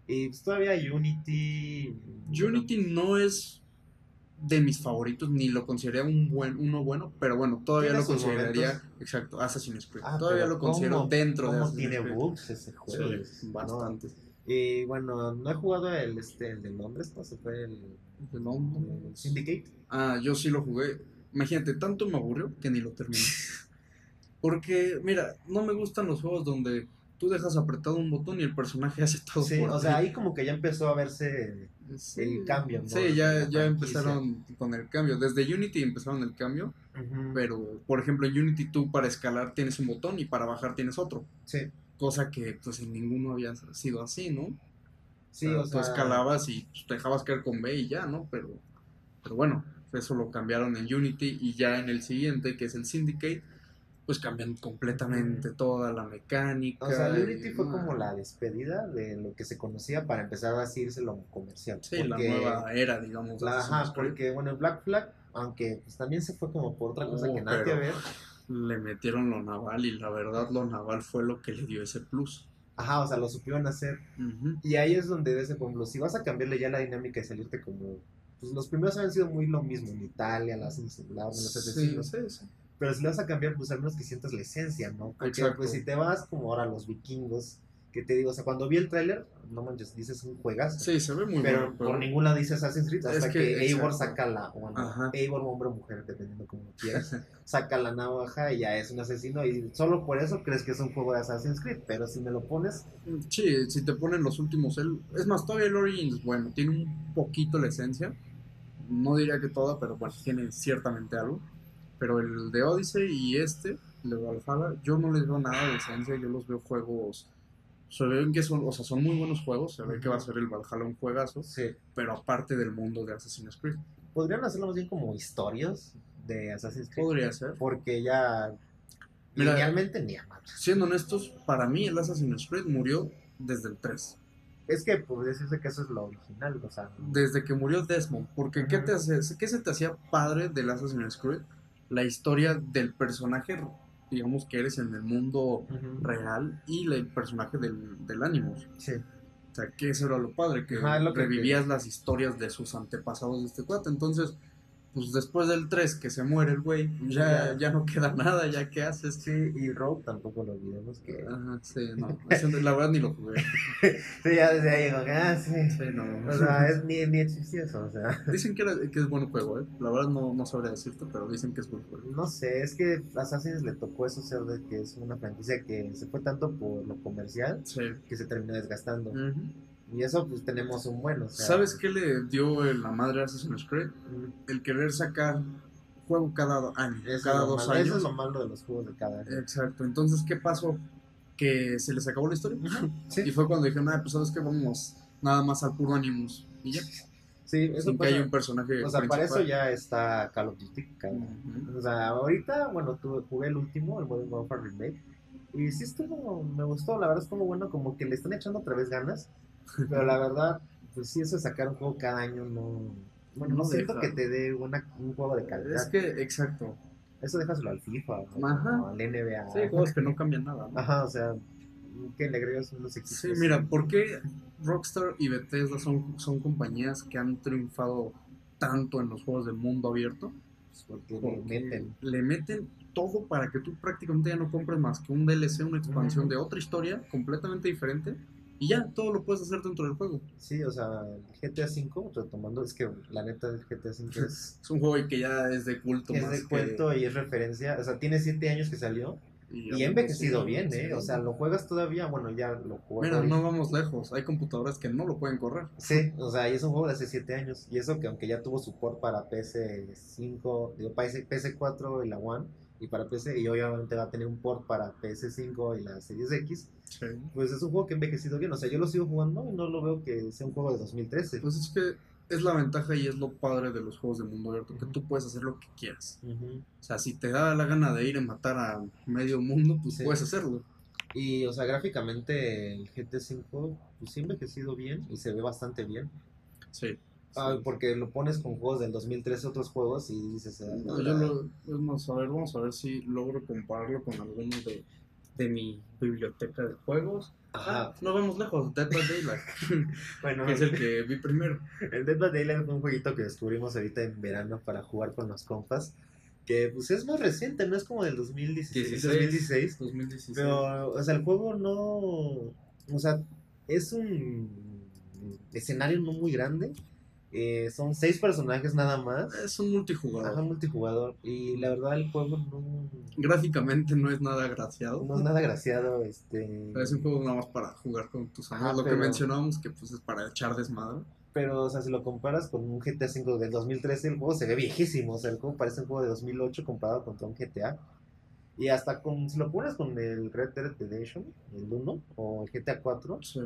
Y pues, todavía Unity. Unity no es de mis favoritos, ni lo consideraría un buen, uno bueno, pero bueno, todavía lo consideraría, momentos. exacto, Assassin's Creed. Ah, todavía lo considero ¿cómo- dentro de Assassin's tiene Creed. bugs ese juego? Sí, No. bastantes. Y bueno, no he jugado el, este, el de Londres, ¿no? Se fue el, ¿De Londres? el Syndicate. Ah, yo sí lo jugué. Imagínate, tanto me aburrió que ni lo terminé. Porque, mira, no me gustan los juegos donde tú dejas apretado un botón y el personaje hace todo Sí, por o ti. sea, ahí como que ya empezó a verse. Sí. el cambio, ¿no? Sí, ya, ya empezaron con el cambio. Desde Unity empezaron el cambio, pero por ejemplo en Unity tú para escalar tienes un botón y para bajar tienes otro. Sí, Cosa que pues en ninguno había sido así, ¿no? sí, o o sea, sea. tú escalabas y pues, te dejabas caer con B y ya, ¿no? Pero, pero bueno, eso lo cambiaron en Unity y ya en el siguiente, que es el Syndicate, pues cambian completamente toda la mecánica. O sea, y- Unity fue como la despedida de lo que se conocía para empezar a decirse lo comercial. Sí, la porque- nueva era, digamos. la- ajá, porque bueno, el Black Flag, aunque pues, también se fue como por otra cosa Oh, que nada que ver. le metieron lo naval y la verdad lo naval fue lo que le dio ese plus. Ajá, o sea, lo supieron hacer. Y ahí es donde ves, por ejemplo, si vas a cambiarle ya la dinámica y salirte como... Pues los primeros han sido muy lo mismo, en Italia, las, la, los Sí, sí, sí. Pero si le vas a cambiar, pues al menos que sientas la esencia, ¿no? Porque Exacto. pues si te vas como ahora a los vikingos, que te digo, o sea, cuando vi el tráiler, no manches, dices un juegazo. Sí, se ve muy pero por pero- ningún lado dice Assassin's Creed hasta Es que, que, Eivor saca la, bueno. Eivor hombre o mujer, dependiendo como lo quieras, saca la navaja y ya es un asesino y solo por eso crees que es un juego de Assassin's Creed, pero si me lo pones, Sí, si te ponen los últimos. El, es más, todavía el Origins, bueno, tiene un poquito la esencia. No diría que toda, pero bueno, tiene ciertamente algo. Pero el de Odyssey y este, el de Valhalla, yo no les veo nada de esencia. Yo los veo juegos. Se ven que son, o sea, son muy buenos juegos. Se ve que va a ser el Valhalla un juegazo. sí, Pero aparte del mundo de Assassin's Creed. podrían hacerlo más bien como historias de Assassin's Creed, Podría ser. porque ya Mira- linealmente ni a madre. Siendo honestos, para mí el Assassin's Creed murió desde el 3. Es que podría decirse que eso es lo original, o sea, desde que murió Desmond. Porque ¿qué, te hace, ¿qué se te hacía padre del Assassin's Creed? La historia del personaje, digamos que eres en el mundo real y el personaje del, del Animus. sí. O sea, que eso era lo padre, Ajá, que- revivías las historias de sus antepasados de este cuate. Entonces, pues después del 3 que se muere el güey, ya, Ya. no queda nada, ya qué haces. Sí, y Rogue tampoco lo olvidemos que... Ajá, sí, no. la verdad ni lo jugué. Sí, ya desde ahí digo, ah, sí. Sí, no. O sea, es, ni, ni existía eso, o sea... Dicen que, era- que es buen juego, ¿eh? La verdad no, no sabría decirte, pero dicen que es buen juego. No sé, es que a Assassin's le tocó eso ser de que es una franquicia que se fue tanto por lo comercial Sí. que se terminó desgastando. Ujú. Y eso pues tenemos un bueno, o sea... ¿Sabes qué le dio la madre a Assassin's Creed? El querer sacar juego cada año, Eso, cada dos malo, eso años. es lo malo de los juegos de cada año. Exacto. Entonces, ¿qué pasó? Que se les acabó la historia. Sí, Y fue cuando dijeron, ah, pues sabes que vamos nada más al puro Animus. Y ya. sí eso Sin que pasa. haya un personaje. O sea, para eso ya está Call of Duty. cada- Ujú. O sea, ahorita, bueno, tuve, jugué el último, el Modern Warfare Remake. Y sí estuvo, me gustó, la verdad estuvo bueno, como que le están echando otra vez ganas. Pero la verdad, pues sí, eso de sacar un juego cada año no. Bueno, no, No siento deja. que te dé una, un juego de calidad. Es que, exacto. Eso déjaselo al FIFA. Ajá. o al NBA. Sí, juegos que no cambian nada. ¿no? Ajá, o sea, que le agregas unos equipos. Sí, mira, ¿por qué Rockstar y Bethesda son, son compañías que han triunfado tanto en los juegos de mundo abierto? Pues porque le meten. le meten todo para que tú prácticamente ya no compres más que un DLC, una expansión de otra historia completamente diferente y ya todo lo puedes hacer dentro del juego. Sí, o sea, GTA V, retomando, es que la neta del GTA V es, Es un juego que ya es de culto es más de que- cuento y es referencia. O sea, tiene 7 años que salió y ha envejecido bien, ¿eh? sí. O sea, lo juegas todavía, bueno, ya lo juego. Mira, no vamos lejos, hay computadoras que no lo pueden correr. Sí, o sea, y es un juego de hace 7 años. Y eso que aunque ya tuvo support para PS5, digo, para PS4 y la One, y para PC, y obviamente va a tener un port para PS5 y la Series X, pues es un juego que ha envejecido bien. O sea, yo lo sigo jugando y no lo veo que sea un juego de 2013. Pues es que es la ventaja y es lo padre de los juegos de mundo abierto, que tú puedes hacer lo que quieras. O sea, si te da la gana de ir a matar a medio mundo, pues Sí. puedes hacerlo. Y, o sea, gráficamente el GT5 pues sí ha envejecido bien y se ve bastante bien. Sí. Ah, porque lo pones con juegos del 2013, otros juegos, y dices... ah, No, yo lo, más, a ver, vamos a ver si logro compararlo con alguno de, de mi biblioteca de juegos. Ajá. Ah, no vamos lejos, Dead by Daylight, Bueno, que es el que vi primero. El Dead by Daylight fue un jueguito que descubrimos ahorita en verano para jugar con los compas. Que pues es más reciente, no es como del 2016. 2016 2016. pero, o sea, el juego no. O sea, es un escenario no muy grande. Eh, son seis personajes nada más. Es un multijugador. Ajá, multijugador. Y la verdad, el juego no, Gráficamente no es nada agraciado. no es nada graciado. Este, Es un juego nada más para jugar con tus amigos. Ajá, Lo que pero- mencionábamos que pues es para echar desmadre. Pero, o sea, si lo comparas con un GTA V del 2013, el juego se ve viejísimo. O sea, el juego parece un juego de 2008 comparado contra un GTA. Y hasta con, si lo pones con el Red Dead Redemption, el 1, o el GTA 4, Sí.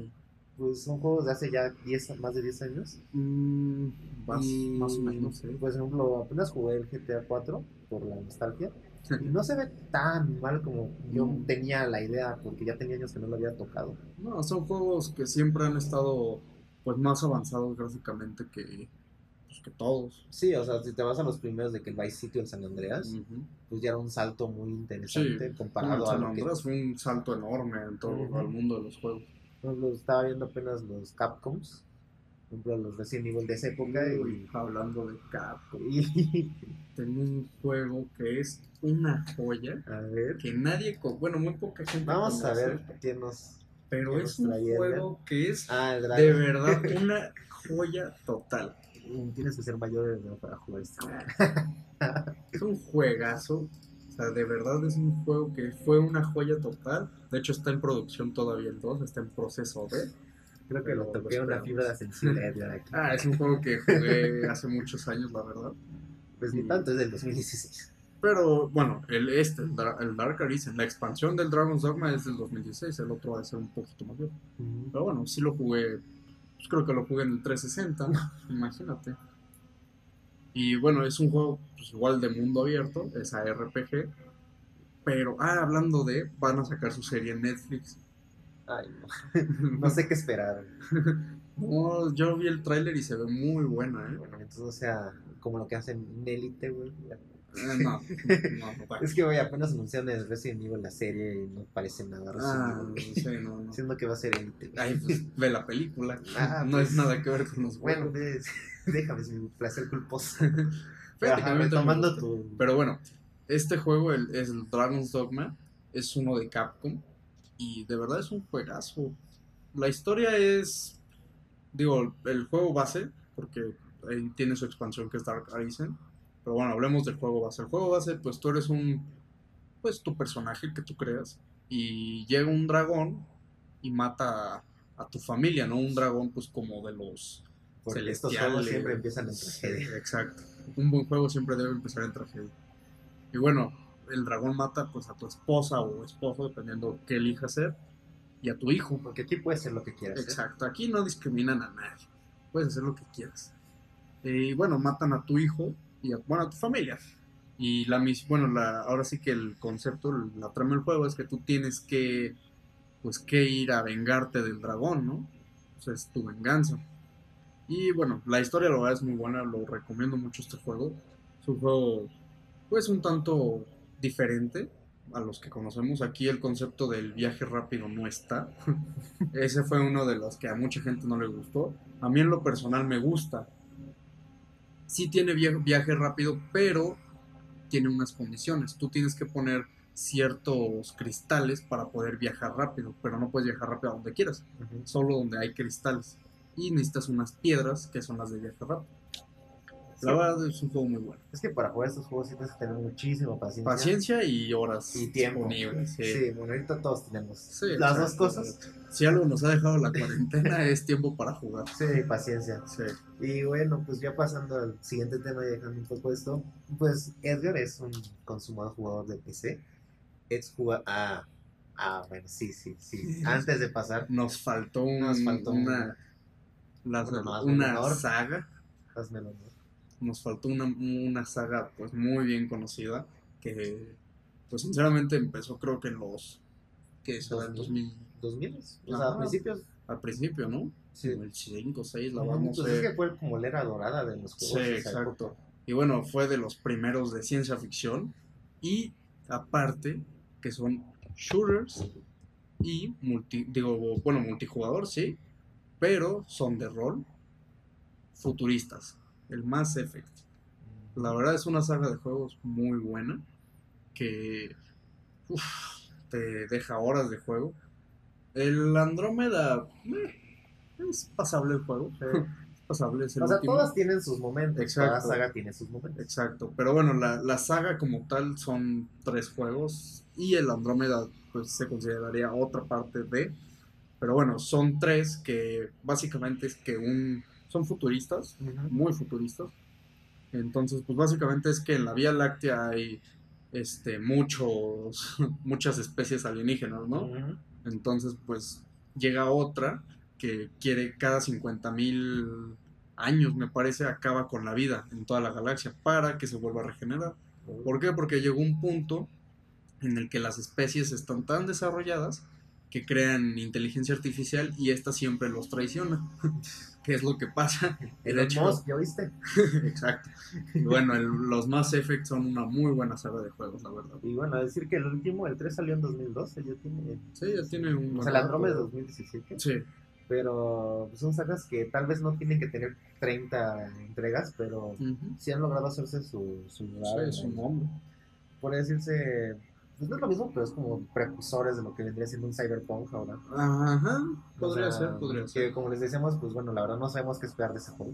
Pues son juegos de hace ya 10, más de 10 años. Mm, más, Y, más o menos, sí. Por ejemplo, apenas jugué el GTA 4 por la nostalgia. Y no se ve tan mal como yo Mm. tenía la idea, porque ya tenía años que no lo había tocado. No, son juegos que siempre han estado pues más avanzados gráficamente que pues, que todos. Sí, o sea, si te vas a los primeros de que el Vice City o el San Andreas, pues ya era un salto muy interesante Sí, comparado Bueno, a San lo que Andreas fue un salto enorme en todo el mundo de los juegos. Por ejemplo, estaba viendo apenas los Capcoms, por ejemplo, los Resident Evil de esa época. Uy, hablando de Capcom, Y, tengo un juego que es una joya a ver, que nadie, co- bueno, muy poca gente vamos a ver quién nos. pero es un traía, juego que es Ah, de verdad una joya total. Tienes que ser mayor para jugar esto. Es un juegazo. O sea, de verdad es un juego que fue una joya total. De hecho, está en producción todavía el 2, está en proceso de. Creo que lo toqué una fibra ya aquí. Ah, es un juego que jugué hace muchos años, la verdad. Pues ni tanto, es del 2016. Pero bueno, el este, el, el Dark Arisen, la expansión del Dragon's Dogma es del 2016, el otro va a ser un poquito mayor. Pero bueno, sí lo jugué, pues creo que lo jugué en el 360, imagínate. Y bueno, es un juego pues, igual de mundo abierto, es ARPG. Pero, ah, hablando de, van a sacar su serie en Netflix. Ay, no. no sé qué esperar. No, yo vi el tráiler y se ve muy buena, ¿eh? Bueno, entonces, o sea, como lo que hacen en Elite, güey. No, no, no. Es que, güey, apenas anunciaron el Resident Evil la serie y no parece nada Ah, Resident sí, Evil. no, no. Siendo que va a ser Elite. Ay, pues ve la película. Ah, no pues, es nada que ver con los Bueno, juegos. pues, déjame, es mi placer culposo. Fíjate gusta. tu... Pero bueno, este juego el, es el Dragon's Dogma, es uno de Capcom y de verdad es un juegazo. La historia es, digo, el juego base, porque ahí tiene su expansión que es Dark Arisen. Pero bueno, hablemos del juego base. El juego base, pues tú eres un, pues tu personaje que tú creas y llega un dragón y mata a, a tu familia, ¿no? Un dragón pues como de los Porque estos celestiales. juegos siempre empiezan en tragedia. Exacto. Un buen juego siempre debe empezar en tragedia. Y bueno, el dragón mata pues a tu esposa o esposo, dependiendo qué elija hacer, y a tu hijo. Porque aquí puede ser lo que quieras. ¿eh? Exacto. Aquí no discriminan a nadie. Puedes hacer lo que quieras. Y bueno, matan a tu hijo y a, bueno, a tu familia. Y la bueno, la, ahora sí que el concepto, la trama del juego es que tú tienes que pues que ir a vengarte del dragón, ¿no? O sea, es tu venganza. Y bueno, la historia la verdad es muy buena, lo recomiendo mucho este juego. Es un juego pues un tanto diferente a los que conocemos. Aquí el concepto del viaje rápido no está. Ese fue uno de los que a mucha gente no le gustó. A mí en lo personal me gusta. Sí tiene via- viaje rápido, pero tiene unas condiciones. Tú tienes que poner ciertos cristales para poder viajar rápido, pero no puedes viajar rápido a donde quieras, solo donde hay cristales. Y necesitas unas piedras que son las de viaje rápido. La verdad es un juego muy bueno. Es que para jugar estos juegos sí tienes que tener muchísima paciencia. Paciencia y horas Y tiempo. disponibles. sí. Sí, bueno, ahorita todos tenemos Sí, las dos cosas. Si algo nos ha dejado la cuarentena es tiempo para jugar. Sí, paciencia. Sí. Y bueno, pues ya pasando al siguiente tema y dejando un poco esto, pues Edgar es un consumado jugador de PC. Es jugar. Ah, ah, bueno, sí, sí, sí. Antes de pasar, Nos faltó, un- Nos faltó una, la- Bueno, no, hazme una el honor. Nos faltó una, una saga pues muy bien conocida. Que pues sinceramente empezó creo que en los que será el 2000 ¿2000? O sea, a principios. al principio, ¿no? Sí. El 5 6, la no pues es que fue como la era dorada de los Sí, juegos. esa exacto. época. Y bueno, fue de los primeros de ciencia ficción. Y aparte, que son shooters y multi, digo, bueno, multijugador, sí, pero son de rol futuristas. El Mass Effect. La verdad es una saga de juegos muy buena que uf, te deja horas de juego. El Andrómeda eh, es pasable el juego. Es pasable, es el O sea, último. todas tienen sus momentos. Exacto. Cada saga tiene sus momentos. Exacto, pero bueno, la, la saga como tal son tres juegos y el Andrómeda pues se consideraría otra parte de, pero bueno, son tres que básicamente es que un, son futuristas, muy futuristas, entonces pues básicamente es que en la Vía Láctea hay este, muchos, muchas especies alienígenas, ¿no? Entonces, pues llega otra que quiere cada 50 mil años, me parece, acaba con la vida en toda la galaxia para que se vuelva a regenerar. ¿Por qué? Porque llegó un punto en el que las especies están tan desarrolladas que crean inteligencia artificial y esta siempre los traiciona. ¿Qué es lo que pasa? El hecho- ¿ya viste? Exacto. Y bueno, el- los Mass Effect son una muy buena saga de juegos, la verdad. Y bueno, decir que el último, el 3 salió en 2012, ya tiene... Sí, ya tiene un... O sea, el Andromeda es 2017. Sí, Pero pues, son sagas que tal vez no tienen que tener 30 entregas, pero sí han logrado hacerse su, su lugar. sí, su ¿no? nombre. Puede decirse, pues no es lo mismo, pero es como precursores de lo que vendría siendo un cyberpunk ahora. Ajá, podría O sea, ser, podría Que ser. como les decíamos, pues bueno, la verdad no sabemos qué esperar de ese juego.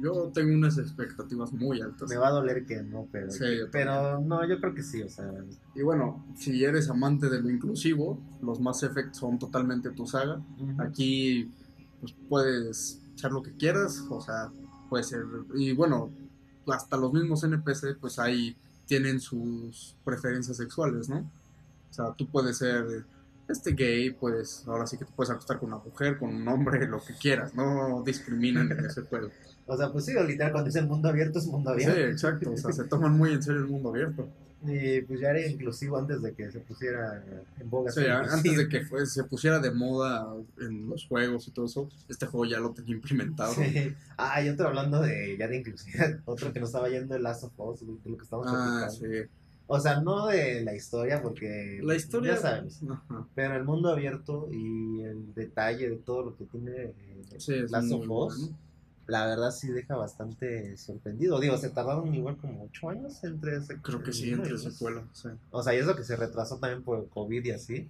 Yo tengo unas expectativas muy altas. Me va a doler que no, pero, Sí, pero no, yo creo que sí, o sea, Y bueno, si eres amante de lo inclusivo, los Mass Effect son totalmente tu saga. Aquí pues, puedes hacer lo que quieras, o sea, puede ser. Y bueno, hasta los mismos NPC, pues ahí tienen sus preferencias sexuales, ¿no? O sea, tú puedes ser este gay, pues ahora sí que te puedes acostar con una mujer, con un hombre, lo que quieras, no discriminan en ese juego. o sea, pues sí, literal, cuando dicen mundo abierto es mundo Sí, abierto. exacto, o sea, se toman muy en serio el mundo abierto. Y pues ya era inclusivo antes de que se pusiera en boga. Sí, a- antes de que fue- se pusiera de moda en los juegos y todo eso, este juego ya lo tenía implementado. Sí. Ah, y otro hablando de ya de inclusividad, otro que nos estaba yendo el Last of Us, de lo que estamos Ah, platicando. sí. O sea, no de la historia, porque La historia. ya sabes, Ajá. pero el mundo abierto y el detalle de todo lo que tiene eh, Last of Us, bueno. La verdad sí deja bastante sorprendido. Digo, se tardaron igual como ocho años entre ese Creo que sí, entre el dos. secuela. Sí. O sea, y eso que se retrasó también por el COVID y así,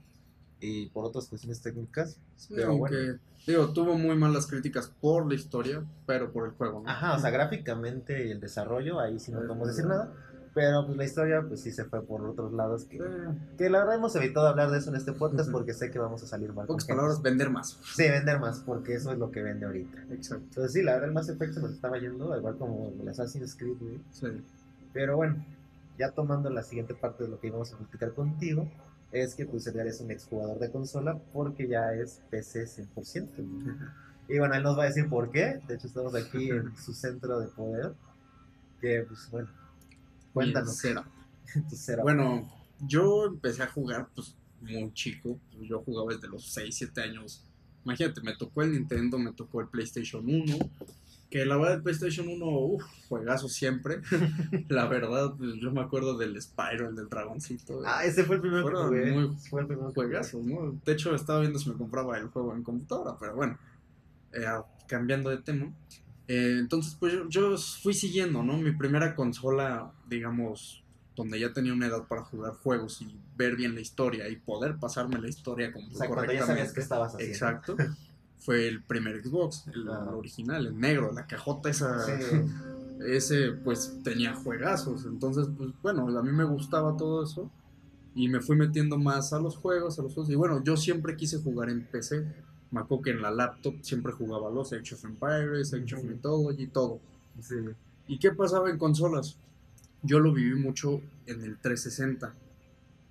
y por otras cuestiones técnicas. Sí, Pero aunque, bueno. digo, tuvo muy malas críticas por la historia, pero por el juego, ¿no? Ajá, o sea, gráficamente y el desarrollo, ahí sí no Eh, podemos decir nada. Pero pues la historia, pues sí se fue por otros lados. Que, la verdad hemos evitado hablar de eso en este podcast porque sé que vamos a salir mal. Pocas palabras, vender más. Sí, vender más, porque eso es lo que vende ahorita. Exacto. Entonces sí, la verdad el Mass Effect se nos estaba yendo, igual como el Assassin's Creed, güey. Sí. Pero bueno, ya tomando la siguiente parte de lo que íbamos a platicar contigo, es que pues Edgar es un exjugador de consola porque ya es PC 100%. güey. Y bueno, él nos va a decir por qué. De hecho, estamos aquí en su centro de poder. Que pues bueno, cuéntanos. Cero. Bueno, yo empecé a jugar pues muy chico. Yo jugaba desde los 6, 7 años. Imagínate, me tocó el Nintendo, me tocó el PlayStation 1. Que la verdad, el PlayStation 1, uff, juegazo siempre. la verdad, pues, yo me acuerdo del Spyro, el del dragoncito. Ah, ese fue el primero que jugué. muy Fue el primero juegazos, ¿no? De hecho, estaba viendo si me compraba el juego en computadora, pero bueno, eh, cambiando de tema. Eh, entonces, pues yo, yo fui siguiendo, ¿no? Mi primera consola, digamos, donde ya tenía una edad para jugar juegos y ver bien la historia y poder pasarme la historia como O sea, ya sabías qué estabas haciendo. Exacto. Fue el primer Xbox, el, Ah. original, el negro, la cajota esa. Sí. Ese, pues, tenía juegazos. Entonces, pues, bueno, a mí me gustaba todo eso. Y me fui metiendo más a los juegos, a los juegos. Y bueno, yo siempre quise jugar en PC. Me acuerdo que en la laptop siempre jugaba los Age of Empires, Age of. Mythology, todo. Sí. ¿Y qué pasaba en consolas? Yo lo viví mucho en el 360.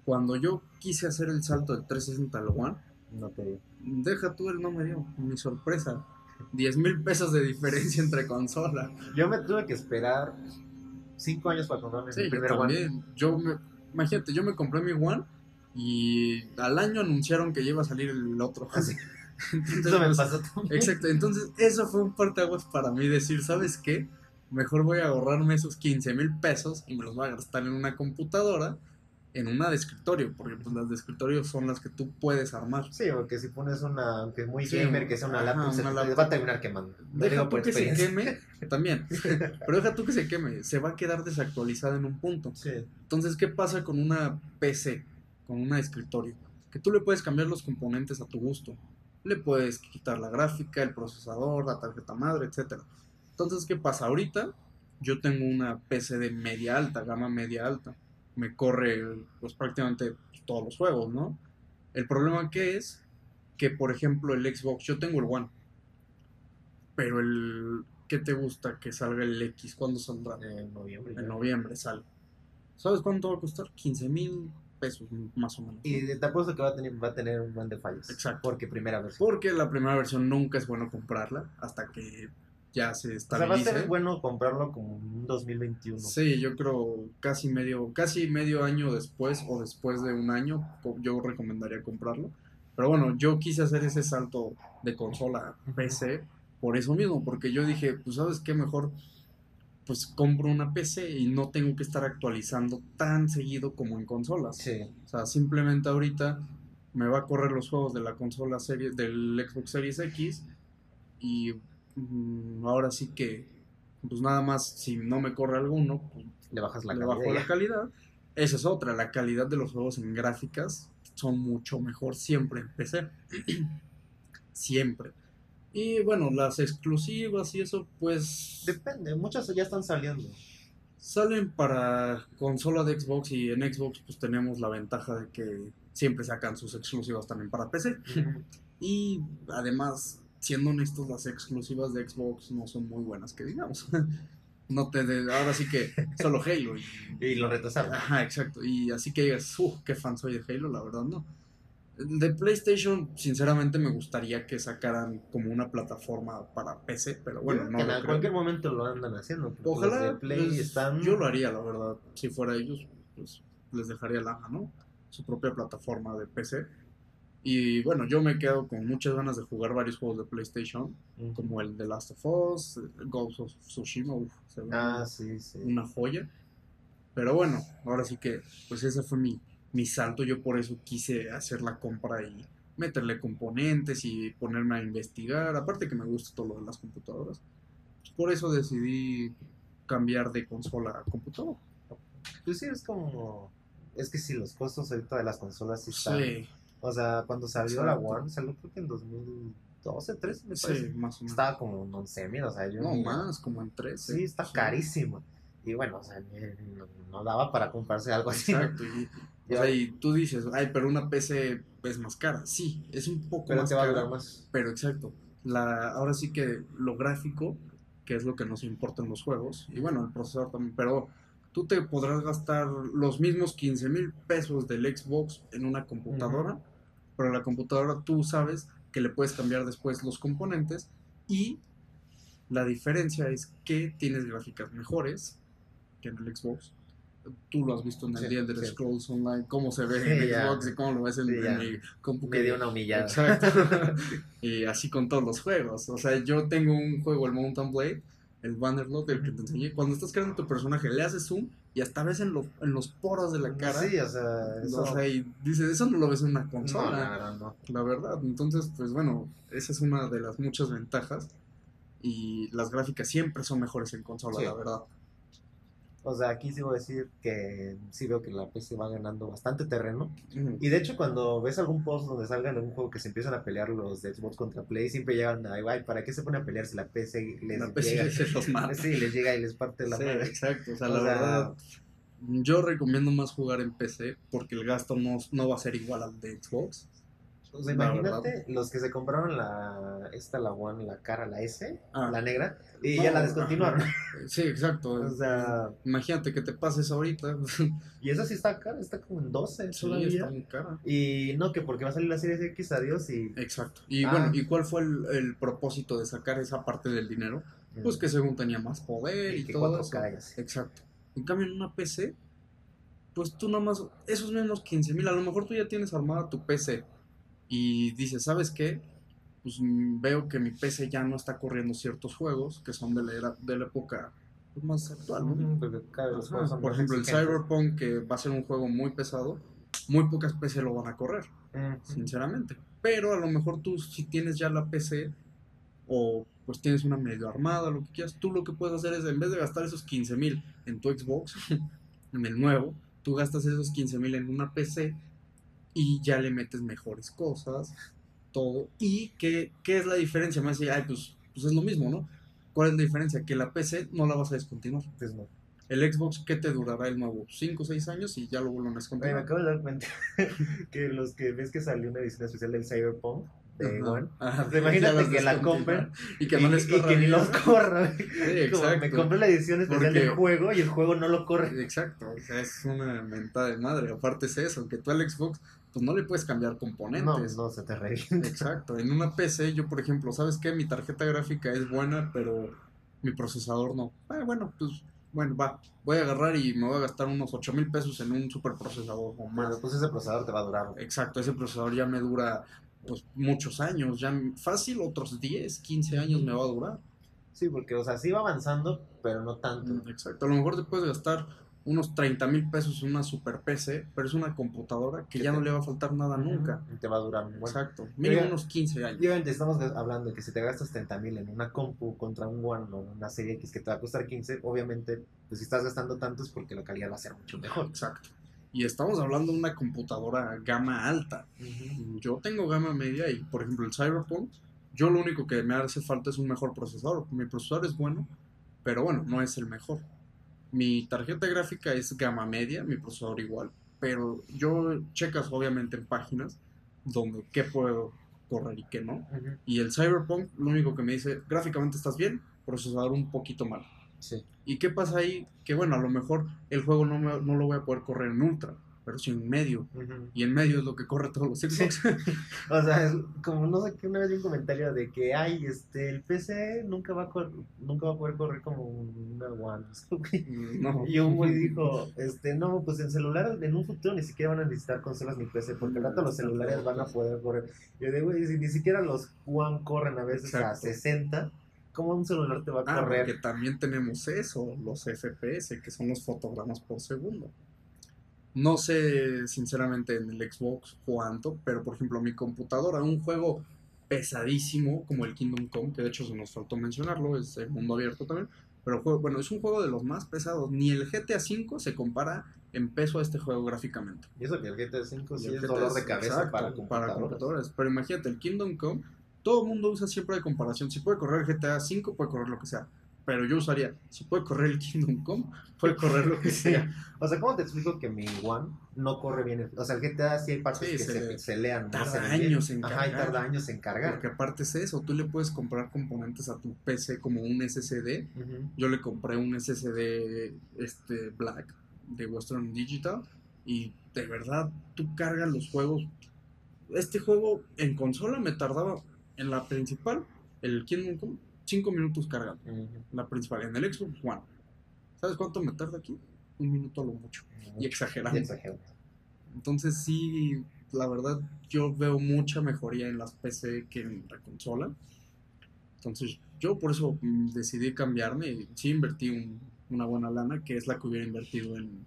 Cuando yo quise hacer el salto del 360 al One, No te digo. deja tú el no me dio, mi sorpresa. 10 mil pesos de diferencia entre consola. Yo me tuve que esperar cinco años para comprarme Sí, mi yo primer One. también. Yo me, imagínate, yo me compré mi One y al año anunciaron que ya iba a salir el otro. Así. Entonces, Eso me pasó también. Exacto, entonces eso fue un parteaguas para mí decir, ¿sabes qué? Mejor voy a ahorrarme esos 15 mil pesos y me los voy a gastar en una computadora, en una de escritorio, porque pues las de escritorio son las que tú puedes armar. Sí, porque si pones una, aunque muy Sí, gamer, que sea una ajá, laptop, se una te laptop. va a terminar quemando. Deja tú que se queme, también, pero deja tú que se queme, se va a quedar desactualizada en un punto. Sí. Entonces, ¿qué pasa con una PC, con una escritorio? Que tú le puedes cambiar los componentes a tu gusto. Le puedes quitar la gráfica, el procesador, la tarjeta madre, etc. Entonces, ¿qué pasa? Ahorita yo tengo una PC de media alta, gama media alta. Me corre pues prácticamente todos los juegos, ¿no? El problema que es que, por ejemplo, el Xbox, yo tengo el One. Pero el... ¿Qué te gusta que salga el X? ¿Cuándo saldrá? En noviembre. En noviembre sale. ¿Sabes cuánto va a costar? 15 mil pesos, más o menos. Y te apuesto que va a tener, va a tener un buen de fallos. Exacto. Porque primera vez. Porque la primera versión nunca es bueno comprarla hasta que ya se O sea, va a estabilice. ser bueno comprarlo como en un 2021. Sí, yo creo casi medio, casi medio año después o después de un año, yo recomendaría comprarlo. Pero bueno, yo quise hacer ese salto de consola a PC por eso mismo, porque yo dije, pues sabes qué, mejor pues compro una PC y no tengo que estar actualizando tan seguido como en consolas. Sí. O sea, simplemente ahorita me va a correr los juegos de la consola serie, del Xbox Series X y mm, ahora sí que, pues nada más, si no me corre alguno, pues Le bajas la le calidad. bajo y la calidad. Esa es otra, la calidad de los juegos en gráficas son mucho mejor siempre en PC. siempre. Y bueno, las exclusivas y eso, pues Depende, muchas ya están saliendo. salen para consola de Xbox y en Xbox pues tenemos la ventaja de que siempre sacan sus exclusivas también para PC. Y además, siendo honestos, las exclusivas de Xbox no son muy buenas, que digamos. No te de- ahora sí que solo Halo. Y, Y lo retrasaron. ajá, exacto. Y así que digas, uff, qué fan soy de Halo, la verdad no. De PlayStation, sinceramente me gustaría que sacaran como una plataforma para PC, pero bueno, no que lo en creo. cualquier momento lo andan haciendo. Ojalá de Play pues, están. yo lo haría, la verdad. Si fuera ellos, pues les dejaría la ¿no? Su propia plataforma de PC. Y bueno, yo me quedo con muchas ganas de jugar varios juegos de PlayStation, como el de Last of Us, el Ghost of Tsushima, uf, se ve Ah, sí, sí. una joya. Pero bueno, ahora sí que, pues ese fue mi, mi salto. Yo por eso quise hacer la compra y meterle componentes y ponerme a investigar. Aparte que me gusta todo lo de las computadoras. Por eso decidí cambiar de consola a computadora. Pues sí, es como. Es que sí, los costos ahorita de las consolas sí están. Sí, O sea, cuando salió la Exacto. One, salió creo que en 2012, 13, me parece. sí, más o menos. Estaba como en 11 mil, o sea, yo. No, más, como en 13. Sí, está carísimo. Y bueno, o sea, no, daba para comprarse algo así. ¿no? Exacto. Y, o Ya. sea, y tú dices, ay, pero una PC es más cara. Sí, es un poco Pero más te va a cara. durar más. Pero exacto. La, ahora sí que lo gráfico, que es lo que nos importa en los juegos, y bueno, el procesador también, pero tú te podrás gastar los mismos 15 mil pesos del Xbox en una computadora, pero la computadora tú sabes que le puedes cambiar después los componentes y la diferencia es que tienes gráficas mejores que en el Xbox. Tú lo has visto en el Sí, Elder sí. Scrolls Online, cómo se ve Sí, en ya. Xbox y cómo lo ves en, mi compu que- Me dio una humillada. Exacto. y así con todos los juegos. O sea, yo tengo un juego, el Mountain Blade, el Bannerlord, el que te enseñé. Cuando estás creando tu personaje, le haces zoom y hasta ves en, los en los poros de la cara. Sí, o sea, eso. O sea, y dices, eso no lo ves en una consola. la verdad, no. La verdad. Entonces, pues bueno, esa es una de las muchas ventajas. Y las gráficas siempre son mejores en consola, la verdad. O sea, aquí sí voy a decir que sí veo que la PC va ganando bastante terreno. Y de hecho, cuando ves algún post donde salgan un juego que se empiezan a pelear los de Xbox contra Play, siempre llegan a, ay, ¿para qué se pone a pelear si la PC les La PC llega? se los mata. Sí, les llega y les parte la Sí, madre. exacto. O sea, O la sea, verdad, yo recomiendo más jugar en PC porque el gasto no, no va a ser igual al de Xbox. La imagínate los que se compraron la, esta, la One, la cara, la S, Ah. la negra, y No, ya la descontinuaron. ajá. Sí, exacto. O sea, Imagínate que te pases ahorita. y esa sí está cara, está como en 12 sí, todavía. está muy cara. Y no, que porque va a salir la serie X, adiós y... Exacto. Y Ah. bueno, ¿y cuál fue el, el propósito de sacar esa parte del dinero? Pues que según tenía más poder y, y que todo 4K eso. Exacto. En cambio, en una PC, pues tú nomás, esos mismos 15 mil, a lo mejor tú ya tienes armada tu PC y dices, ¿sabes qué? Pues mm, veo que mi PC ya no está corriendo ciertos juegos que son de la, era- de la época pues, más actual, ¿no? Ajá, Por ejemplo, el. Cyberpunk, que va a ser un juego muy pesado, muy pocas PC lo van a correr, sinceramente. Pero a lo mejor tú, si tienes ya la PC, o pues tienes una medio armada, lo que quieras, tú lo que puedes hacer es, en vez de gastar esos 15 mil en tu Xbox, en el nuevo, tú gastas esos 15 mil en una PC y ya le metes mejores cosas, todo. ¿Y qué, qué es la diferencia? Me dice, ay, pues, pues es lo mismo, ¿no? ¿Cuál es la diferencia? Que la PC no la vas a descontinuar. Pues no. El Xbox, ¿qué te durará el nuevo? ¿5 o 6 años y ya lo vuelven a Oye, me descontinuar? acabo de dar cuenta que los que ves que salió una edición especial del Cyberpunk de. One, Ajá, pues imagínate que la compren y que no les y, corra que ni los corra. Sí, exacto. me compré la edición especial Porque- del juego y el juego no lo corre. Exacto, o sea, es una mentada de madre. Aparte es eso, que tú al Xbox, pues no le puedes cambiar No, componentes. no, se te revienta. Exacto, en una PC yo, por ejemplo, ¿sabes qué? Mi tarjeta gráfica es buena, pero mi procesador no. Ah, bueno, pues bueno, va, voy a agarrar y me voy a gastar unos 8 mil pesos en un superprocesador o más. Pero pues ese procesador te va a durar. Exacto, ese procesador ya me dura pues muchos años, ya fácil otros 10, 15 años me va a durar. Sí, porque, o sea, sí va avanzando, pero no tanto. Mm, Exacto, a lo mejor te puedes gastar unos 30 mil pesos en una super PC, pero es una computadora que ya te- no le va a faltar nada nunca. Y te va a durar un buen. Exacto, mínimo unos 15 años. Obviamente estamos hablando de que si te gastas 30 mil en una compu contra un One o una serie X que te va a costar 15, obviamente, pues si estás gastando tanto es porque la calidad va a ser mucho mejor. Exacto. Y estamos hablando de una computadora gama alta. Yo tengo gama media y, por ejemplo, el Cyberpunk, yo lo único que me hace falta es un mejor procesador. Mi procesador es bueno, pero bueno, no es el mejor. Mi tarjeta gráfica es gama media, mi procesador igual, pero yo checas obviamente en páginas donde qué puedo correr y qué no. Y el Cyberpunk lo único que me dice, gráficamente estás bien, procesador un poquito mal. Sí. ¿Y qué pasa ahí? Que bueno, a lo mejor el juego no, me- no lo voy a poder correr en ultra, pero sí en medio. Y en medio es lo que corre todos los Xbox. O sea, es como no sé qué una vez vi un comentario de que ay, este el PC nunca va a nunca va a poder correr como una One. no. Y un güey dijo, este, no, pues en celular en un futuro ni siquiera van a necesitar consolas ni PC, porque al rato los celulares van a poder correr. Yo digo, güey, si ni siquiera los One corren a veces a Exacto. 60, ¿cómo un celular te va a Ah, correr? porque también tenemos eso, los FPS, que son los fotogramas por segundo. No sé sinceramente en el Xbox cuánto, pero por ejemplo mi computadora, un juego pesadísimo como el Kingdom Come, que de hecho se nos faltó mencionarlo, es el mundo abierto también, pero juego- bueno, es un juego de los más pesados, ni el GTA V se compara en peso a este juego gráficamente. Y eso que el GTA 5 sí Y el es GTA dolor de cabeza exacto, para computadoras. computadoras. Pero imagínate, el Kingdom Come, todo el mundo usa siempre de comparación. Si puede correr el GTA V, puede correr lo que sea. Pero yo usaría, si puede correr el Kingdom Come, puede correr lo que sea. O sea, ¿cómo te explico que mi One no corre bien? O sea, el GTA sí hay partes Sí, que se le- tarda años en Ajá, y cargar. tarda años en cargar. Porque aparte es eso, tú le puedes comprar componentes a tu PC como un SSD. Yo le compré un SSD este, Black de Western Digital y de verdad tú cargas los juegos. Este juego en consola me tardaba en la principal, el Kingdom Come, 5 minutos cargando. La principal, en el Xbox One. ¿Sabes cuánto me tarda aquí? Un minuto a lo mucho. Y exagerando. Y exagerando. Entonces sí, la verdad, yo veo mucha mejoría en las PC que en la consola. Entonces yo por eso decidí cambiarme y sí invertí un- una buena lana, que es la que hubiera invertido en,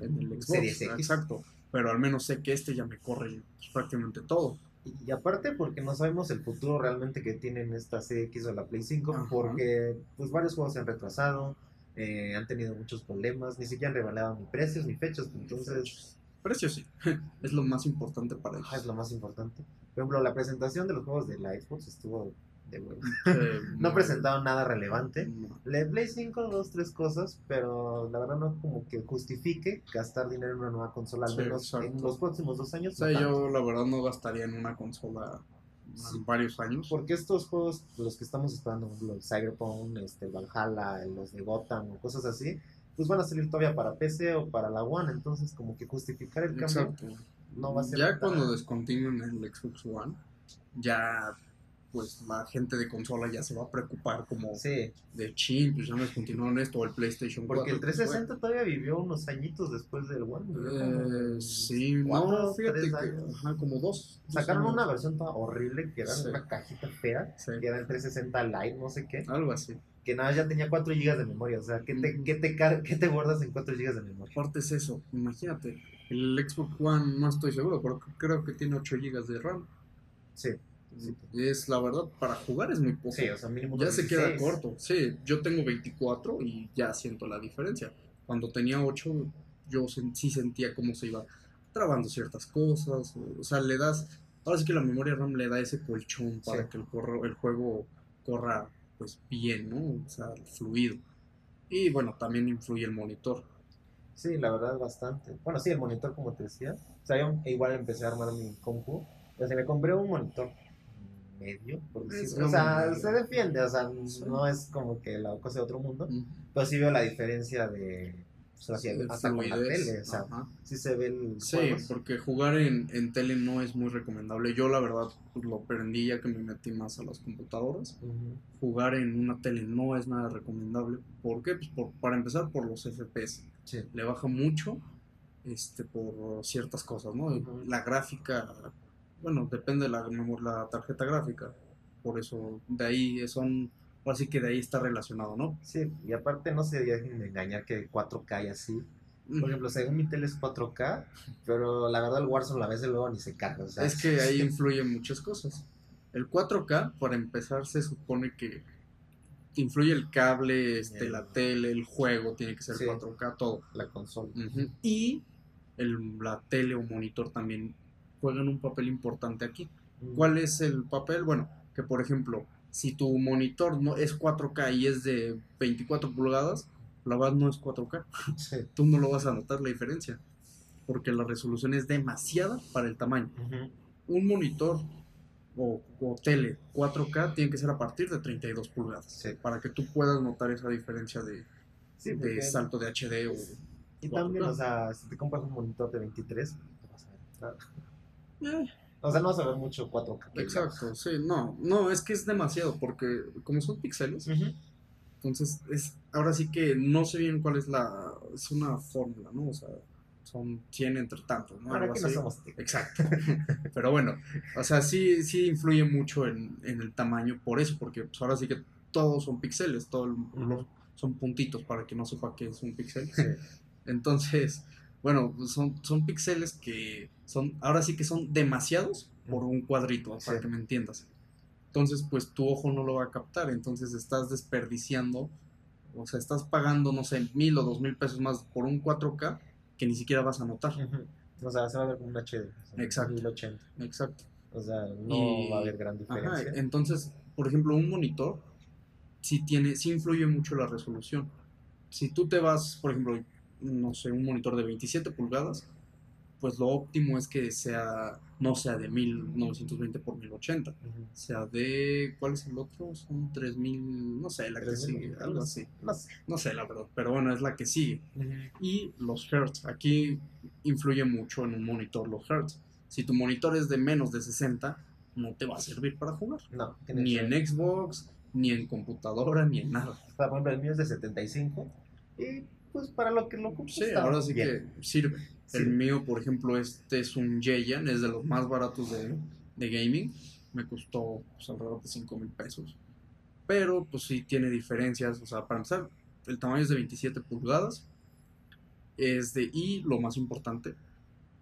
en el Xbox. Series X. Exacto. Pero al menos sé que este ya me corre pues, prácticamente todo. Y aparte porque no sabemos el futuro realmente que tienen esta Serie X o la Play 5, Ajá. porque pues varios juegos se han retrasado, eh, han tenido muchos problemas, ni siquiera han revelado ni precios ni fechas, entonces Precio sí, es lo más importante para ellos. es lo más importante. Por ejemplo, la presentación de los juegos de la Xbox estuvo No presentaron nada relevante. no. De Play 5, dos, tres cosas, pero la verdad no como que justifique gastar dinero en una nueva consola, al Sí, menos en los próximos dos años. O sea, yo la verdad no gastaría en una consola Sí. varios años. Porque estos juegos, los que estamos esperando, los Cyberpunk, este, Valhalla, los de Gotham o cosas así, pues van a salir todavía para PC o para la One, entonces como que justificar el cambio Exacto. no va a ser Ya cuando descontinúen el Xbox One, ya pues la gente de consola ya se va a preocupar como Sí, de chin, pues ya me descontinuaron esto o el PlayStation 4. porque el 360 todavía vivió unos añitos después del One. Eh, sí, no, fíjate que ajá, como dos. Sacaron una versión toda horrible que era Sí. una cajita fea, Sí, que era el 360 Lite, no sé qué, algo así. que nada, ya tenía 4 GB de memoria, o sea, ¿qué te, qué te, qué te guardas en 4 GB de memoria? Aparte es eso, imagínate, el Xbox One no estoy seguro, pero creo que tiene 8 GB de RAM. Sí, sí. Es la verdad, para jugar es muy poco. Sí, o sea, mínimo Ya se queda 16. corto. Sí, yo tengo 24 y ya siento la diferencia. Cuando tenía 8, yo sen- sí sentía cómo se iba trabando ciertas cosas. O, o sea, le das. Ahora sí que la memoria RAM le da ese colchón para Sí. que el, corro- el juego corra pues bien, ¿no? O sea, fluido. Y bueno, también influye el monitor. Sí, la verdad, bastante. Bueno, sí, el monitor, como te decía. O sea, yo igual empecé a armar mi compu. O sea, me compré un monitor medio, por decirlo. O sea, medio. se defiende, o sea, Sí. no es como que la cosa de otro mundo. Mm. Pero sí veo la diferencia de, pues, de hasta con la tele, o sea, ajá. sí se ven Sí, juegos. porque jugar en, en tele no es muy recomendable. Yo la verdad pues, lo aprendí ya que me metí más a las computadoras. Ujú. Jugar en una tele no es nada recomendable. ¿Por qué? Pues por- para empezar por los FPS. Sí. Le baja mucho este, por ciertas cosas, ¿no? Ujú. La gráfica, bueno, depende de la, la tarjeta gráfica. Por eso, de ahí son, así que de ahí está relacionado, ¿no? Sí, y aparte no se dejen de engañar que 4K y así. Por ejemplo, según mi tele es 4K, pero la verdad el Warzone la vez de luego ni se carga. O sea, Es que ahí influyen muchas cosas. El 4K, para empezar, se supone que influye el cable, este, El- la tele, el juego, tiene que ser Sí. 4K, todo. la consola. Y el, la tele o monitor también juegan un papel importante aquí. Mm. ¿Cuál es el papel? Bueno, que por ejemplo, si tu monitor no es 4K y es de 24 pulgadas, la verdad no es 4K. Sí. Tú no lo vas a notar la diferencia, porque la resolución es demasiada para el tamaño un monitor o, o tele 4K tiene que ser a partir de 32 pulgadas Sí. para que tú puedas notar esa diferencia de, Sí, de porque- salto de HD o Y también, 4K. o sea, si te compras un monitor de 23, no vas a ver. Eh, O sea, no a ver mucho 4K. que exacto, sí, no, no, es que es demasiado porque como son píxeles, entonces es ahora sí que no sé bien cuál es la es una fórmula, ¿no? O sea, son 100 entre tantos, ¿no? Ahora Algo que no así. somos técnicos. Exacto. Pero bueno, o sea, sí, sí influye mucho en, en el tamaño por eso, porque pues, ahora sí que todos son píxeles, todos son puntitos para que no sepa qué es un píxel. Sí. Entonces, bueno, pues, son, son píxeles que son, ahora sí que son demasiados por un cuadrito, para que me entiendas. Entonces, pues tu ojo no lo va a captar, entonces estás desperdiciando, o sea, estás pagando, no sé, mil o dos mil pesos más por un 4K que ni siquiera vas a notar. O sea, se va a ver como un HD. Exacto. 1080. Exacto. O sea, no Y- va a haber gran Ajá, diferencia. entonces, por ejemplo, un monitor sí tiene, sí influye mucho la resolución. Si tú te vas, por ejemplo, no sé, un monitor de 27 pulgadas, pues lo óptimo es que sea, no sea de 1920 por 1080, Ujú. sea de, ¿cuál es el otro? Son 3000, no sé, la que 3000, sigue, algo así. No sé. No sé la verdad, pero bueno, es la que sigue. Y los hertz, aquí influye mucho en un monitor los hertz. Si tu monitor es de menos de 60, no te va a servir para jugar. No, Ni que en Xbox, ni en computadora, ni en nada. O sea, por ejemplo, el mío es de 75. Y pues para lo que lo ocupo Sí, ahora sí bien. que sirve. Sí. El mío, por ejemplo, este es un Jayan, es de los más baratos de, de gaming. Me costó pues, alrededor de 5 mil pesos. Pero pues sí tiene diferencias. O sea, para empezar, el tamaño es de 27 pulgadas. Es de, y lo más importante,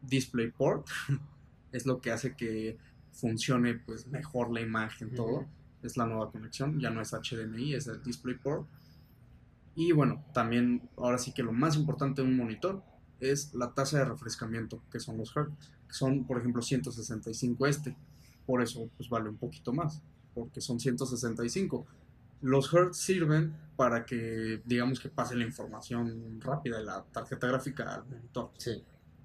DisplayPort. es lo que hace que funcione pues mejor la imagen, todo. Es la nueva conexión, ya no es HDMI, es el DisplayPort. Y bueno, también ahora sí que lo más importante de un monitor es la tasa de refrescamiento, que son los Hz, que son por ejemplo 165 este. Por eso pues vale un poquito más, porque son 165. Los Hz sirven para que digamos que pase la información rápida de la tarjeta gráfica al monitor. Sí,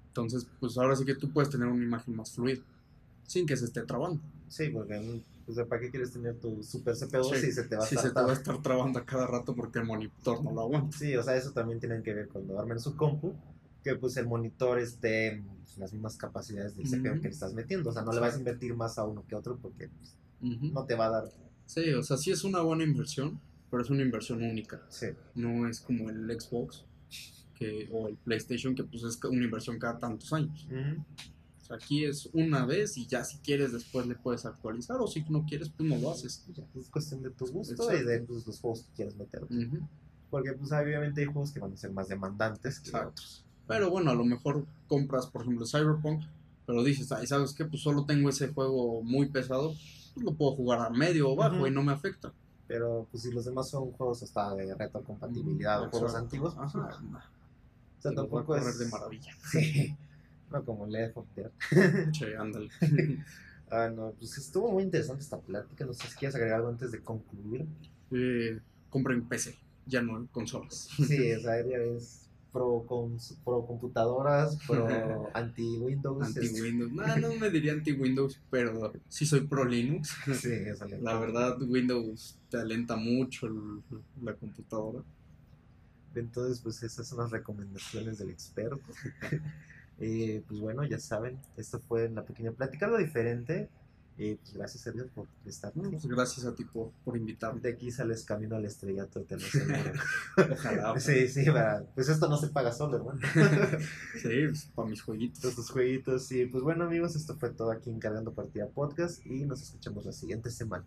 Entonces, pues ahora sí que tú puedes tener una imagen más fluida, sin que se esté trabando. sí, porque mm, pues, ¿para qué quieres tener tu super CPU Sí, si se te va a si estar se te va a estar trabando a cada rato porque el monitor no lo aguanta. Sí, o sea, eso también tienen que ver cuando armen su compu, que pues el monitor esté pues, las mismas capacidades del CPU Ujú. que le estás metiendo. O sea, no le vas a invertir más a uno que a otro porque pues, no te va a dar. Sí, o sea, sí es una buena inversión, pero es una inversión única. Sí, No es como el Xbox que, o el PlayStation, que pues es una inversión cada tantos años. O sea, aquí es una vez y ya si quieres después le puedes actualizar o si no quieres pues no lo haces. ya, es cuestión de tu gusto Exacto. y de pues, los juegos que quieres meter. Porque pues obviamente hay juegos que van a ser más demandantes que Exacto. otros. Pero bueno, a lo mejor compras, por ejemplo, Cyberpunk, pero dices, ay, ¿sabes qué? Pues solo tengo ese juego muy pesado, pues lo puedo jugar a medio o bajo y no me afecta. Pero pues si los demás son juegos hasta de retrocompatibilidad o juegos antiguos, pues, no. o sea, a tampoco es de maravilla. Sí, no como Left of Dead. Che, ándale. Ah, no, pues estuvo muy interesante esta plática. No sé si quieres agregar algo antes de concluir. Eh, compren PC, ya no en consolas. Sí, o sea, es pro, con, pro computadoras, pro anti-Windows. Anti-Windows. No, no me diría anti-Windows, pero sí soy pro Linux. Sí, eso La verdad, Windows te alenta mucho el- la computadora. Entonces, pues esas son las recomendaciones del experto. Eh, pues bueno, ya saben, esto fue una pequeña plática, algo diferente. Eh, pues gracias Sergio por estar No, pues gracias a ti por, por invitarme. De aquí sales camino al estrellato, te lo aseguro. Ojalá. sí, sí, para- pues esto no se paga solo, hermano. Sí, pues, para mis jueguitos. Tus jueguitos. Y pues bueno, amigos, esto fue todo aquí en Cargando Partida Podcast y nos escuchamos la siguiente semana.